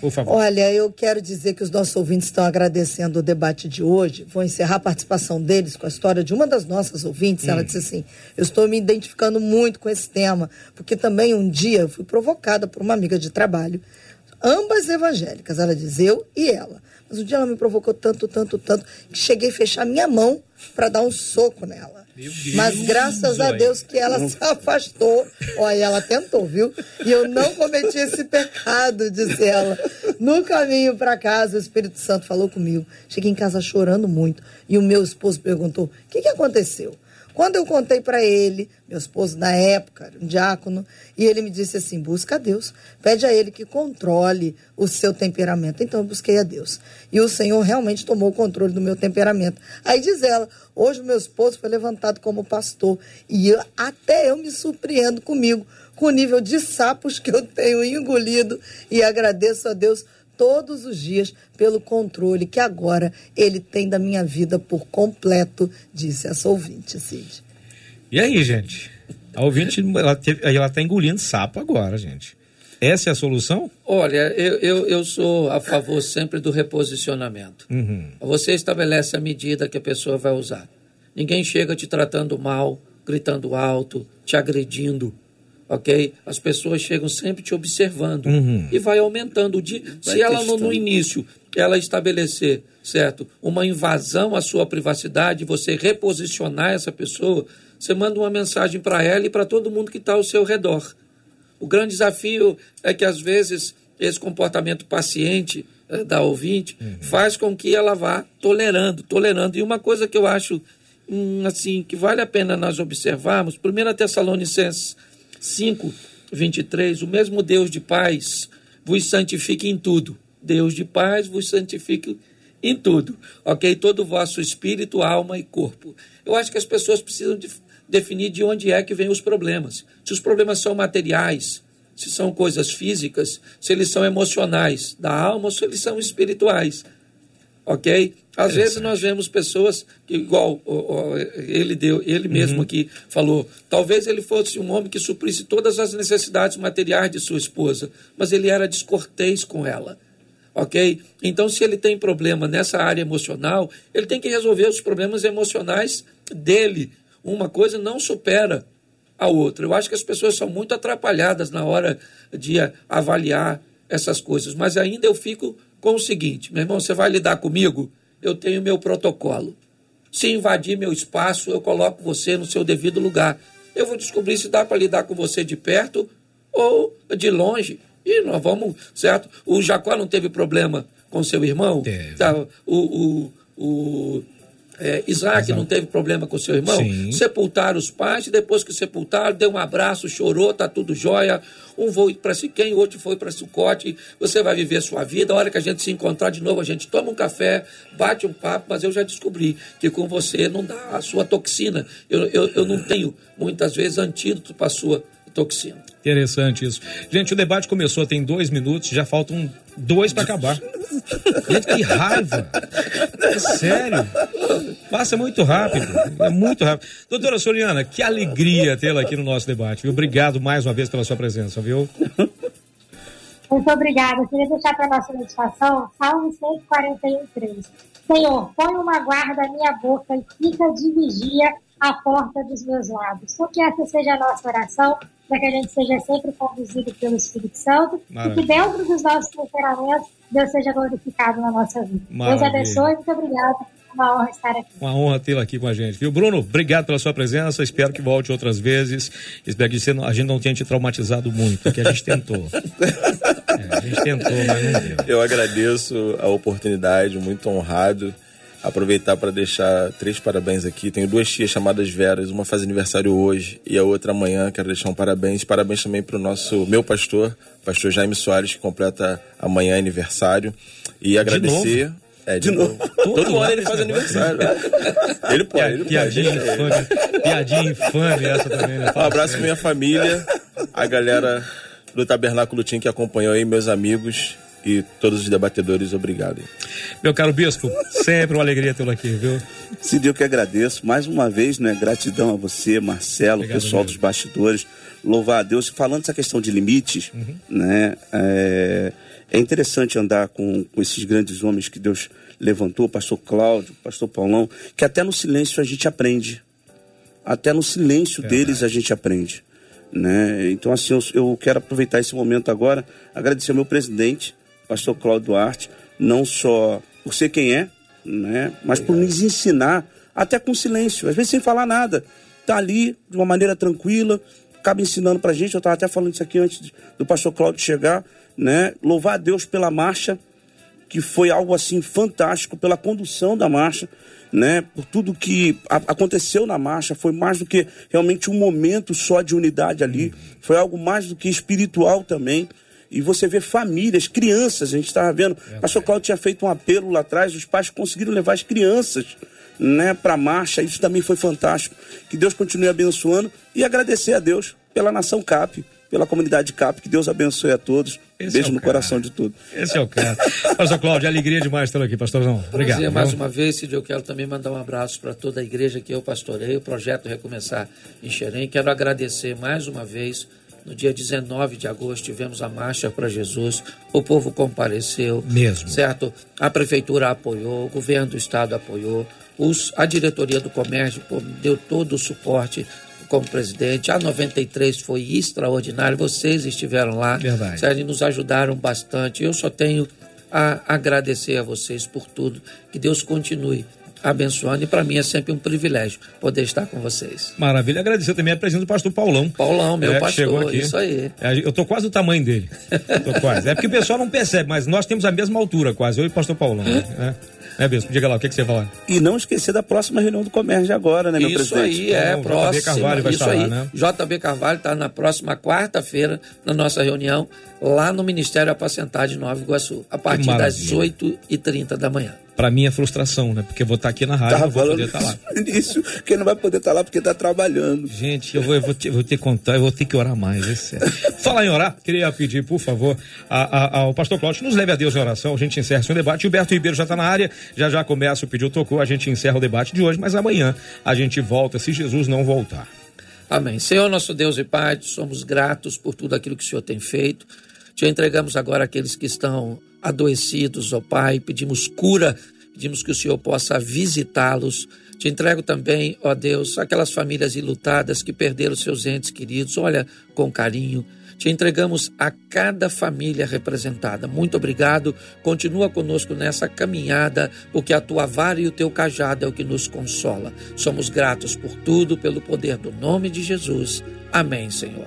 Por favor. Olha, eu quero dizer que os nossos ouvintes estão agradecendo o debate de hoje. Vou encerrar a participação deles com a história de uma das nossas ouvintes. Hum. Ela disse assim: Eu estou me identificando muito com esse tema, porque também um dia eu fui provocada por uma amiga de trabalho ambas evangélicas, ela diz eu e ela. Mas um dia ela me provocou tanto, tanto, tanto, que cheguei a fechar minha mão para dar um soco nela. Mas graças a Deus que ela se afastou. Olha, ela tentou, viu? E eu não cometi esse pecado, disse ela. No caminho para casa, o Espírito Santo falou comigo. Cheguei em casa chorando muito. E o meu esposo perguntou: o que, que aconteceu? Quando eu contei para ele, meu esposo na época, um diácono, e ele me disse assim: busca a Deus, pede a ele que controle o seu temperamento. Então eu busquei a Deus. E o Senhor realmente tomou o controle do meu temperamento. Aí diz ela: hoje meu esposo foi levantado como pastor, e eu, até eu me surpreendo comigo, com o nível de sapos que eu tenho engolido, e agradeço a Deus todos os dias pelo controle que agora ele tem da minha vida por completo, disse essa ouvinte, Cid. E aí, gente? A ouvinte, ela, teve, ela tá engolindo sapo agora, gente. Essa é a solução? Olha, eu, eu, eu sou a favor sempre do reposicionamento. Uhum. Você estabelece a medida que a pessoa vai usar. Ninguém chega te tratando mal, gritando alto, te agredindo ok? As pessoas chegam sempre te observando Uhum. e vai aumentando. De, se ela no, no início ela estabelecer, certo, uma invasão à sua privacidade, você reposicionar essa pessoa, você manda uma mensagem para ela e para todo mundo que está ao seu redor. O grande desafio é que às vezes esse comportamento paciente eh, da ouvinte faz com que ela vá tolerando, tolerando. E uma coisa que eu acho hum, assim que vale a pena nós observarmos, 1 Tessalonicenses 5, 23, o mesmo Deus de paz vos santifique em tudo. Deus de paz vos santifique em tudo, ok? Todo o vosso espírito, alma e corpo. Eu acho que as pessoas precisam de, definir de onde é que vêm os problemas. Se os problemas são materiais, se são coisas físicas, se eles são emocionais da alma se eles são espirituais ok? Às vezes nós vemos pessoas que, igual ó, ó, ele deu, ele mesmo aqui falou, talvez ele fosse um homem que suprisse todas as necessidades materiais de sua esposa, mas ele era descortês com ela. Ok? Então, se ele tem problema nessa área emocional, ele tem que resolver os problemas emocionais dele. Uma coisa não supera a outra. Eu acho que as pessoas são muito atrapalhadas na hora de avaliar essas coisas, mas ainda eu fico com o seguinte: meu irmão, você vai lidar comigo? Eu tenho meu protocolo. Se invadir meu espaço, eu coloco você no seu devido lugar. Eu vou descobrir se dá para lidar com você de perto ou de longe. E nós vamos, certo? O Jacó não teve problema com seu irmão? Teve. Tá, o, o, o é, Isaac não teve problema com seu irmão? Sim. Sepultaram os pais, e depois que sepultaram, deu um abraço, chorou, tá tudo jóia. Um foi para Siquém, o outro foi para Sucote. Você vai viver sua vida. A hora que a gente se encontrar de novo, a gente toma um café, bate um papo, mas eu já descobri que com você não dá a sua toxina. Eu, eu, eu não tenho, muitas vezes, antídoto para a sua toxina. Interessante isso. Gente, o debate começou tem dois minutos, já faltam dois para acabar. Gente, que raiva! É sério. Passa muito rápido. É muito rápido. Doutora Soliana, que alegria tê-la aqui no nosso debate. Viu? Obrigado mais uma vez pela sua presença, viu? Muito obrigada. Eu queria deixar para nossa meditação Salmo 141, Senhor, põe uma guarda à minha boca e fica de vigia à porta dos meus lábios. Então, que essa seja a nossa oração, para que a gente seja sempre conduzido pelo Espírito Santo Maravilha. e que dentro dos nossos temperamentos, Deus seja glorificado na nossa vida. Deus Maravilha. abençoe. Muito obrigada. Uma honra estar aqui. Uma honra tê-la aqui com a gente, viu? Bruno, obrigado pela sua presença. Espero que volte outras vezes. Espero que a gente não tenha te traumatizado muito, porque a gente tentou. É, a gente tentou, mas não deu. Eu agradeço a oportunidade, muito honrado. Aproveitar para deixar três parabéns aqui. Tenho duas tias chamadas Veras, uma faz aniversário hoje e a outra amanhã. Quero deixar um parabéns. Parabéns também para o nosso meu pastor, pastor Jaime Soares, que completa amanhã aniversário. E agradecer. É, de, novo. Todo, ano ano ele faz aniversário. ele pode, ele pode. Piadinha ele. infame. Piadinha infame essa também, né? Um abraço pra minha família, a galera do Tabernáculo Team que acompanhou aí, meus amigos e todos os debatedores, obrigado. Meu caro bispo, sempre uma alegria tê-lo aqui, viu? Cid, eu que agradeço. Mais uma vez, né? Gratidão a você, Marcelo, Obrigado, pessoal dos bastidores. Louvar a Deus. Falando dessa questão de limites, né? É, é interessante andar com, com esses grandes homens que Deus levantou, pastor Cláudio, pastor Paulão, que até no silêncio a gente aprende. Até no silêncio deles a gente aprende. Né? Então, assim, eu, eu quero aproveitar esse momento agora, agradecer ao meu presidente, pastor Cláudio Duarte, não só por ser quem é, né? mas por nos ensinar até com silêncio, às vezes sem falar nada. Tá ali de uma maneira tranquila, acaba ensinando pra gente. Eu estava até falando isso aqui antes do pastor Cláudio chegar, né? Louvar a Deus pela marcha, que foi algo assim fantástico, pela condução da marcha, né? Por tudo que aconteceu na marcha, foi mais do que realmente um momento só de unidade ali, foi algo mais do que espiritual também. E você vê famílias, crianças, a gente estava vendo. O pastor Cláudio tinha feito um apelo lá atrás, os pais conseguiram levar as crianças né, para a marcha, isso também foi fantástico. Que Deus continue abençoando e agradecer a Deus pela nação CAP, pela comunidade CAP, que Deus abençoe a todos. Esse Beijo é no cara. coração de todos. Esse é o cara. Pastor Cláudio, alegria demais tê-lo aqui, pastorzão. Obrigado. Prazer, mais uma vez, Cid, eu quero também mandar um abraço para toda a igreja que eu pastorei, o projeto Recomeçar em Xerém. Quero agradecer mais uma vez. No dia 19 de agosto tivemos a Marcha para Jesus, o povo compareceu. Mesmo. Certo? A prefeitura apoiou, o governo do estado apoiou, os, a diretoria do comércio pô, deu todo o suporte como presidente. A 93 foi extraordinário, vocês estiveram lá. Verdade. Sério, e nos ajudaram bastante. Eu só tenho a agradecer a vocês por tudo. Que Deus continue abençoando. E para mim é sempre um privilégio poder estar com vocês. Maravilha. Agradecer também a presença do pastor Paulão. Paulão, meu É, pastor, chegou aqui. isso aí. É, Eu tô quase do tamanho dele. Tô quase. É porque o pessoal não percebe, mas nós temos a mesma altura, quase. Eu e o pastor Paulão. Né? É, é mesmo. Diga lá, o que, que você ia falar? E não esquecer da próxima reunião do comércio de agora, né, meu Isso presidente? aí, é JB próximo. Carvalho vai isso estar lá, aí. né? JB Carvalho está na próxima quarta-feira, na nossa reunião, lá no Ministério Apacentar de Nova Iguaçu, a partir das maravilha. 8h30 da manhã. Pra mim é frustração, né? Porque eu vou estar aqui na rádio, Tava não vou poder estar lá. isso, que não vai poder estar lá porque está trabalhando. Gente, eu vou, eu vou, ter, vou que contar, eu vou ter que orar mais, é sério. Falar em orar, queria pedir, por favor, a- a- ao pastor Cláudio, nos leve a Deus em oração, a gente encerra esse debate. Gilberto Ribeiro já está na área, já já começa o pedido tocou, a gente encerra o debate de hoje, mas amanhã a gente volta, se Jesus não voltar. Amém. Senhor, nosso Deus e Pai, somos gratos por tudo aquilo que o Senhor tem feito. Te entregamos agora aqueles que estão adoecidos, ó Pai, pedimos cura, pedimos que o Senhor possa visitá-los. Te entrego também, ó Deus, aquelas famílias ilutadas que perderam seus entes queridos. Olha com carinho. Te entregamos a cada família representada. Muito obrigado. Continua conosco nessa caminhada, porque a tua vara e o teu cajado é o que nos consola. Somos gratos por tudo, pelo poder do nome de Jesus. Amém, Senhor.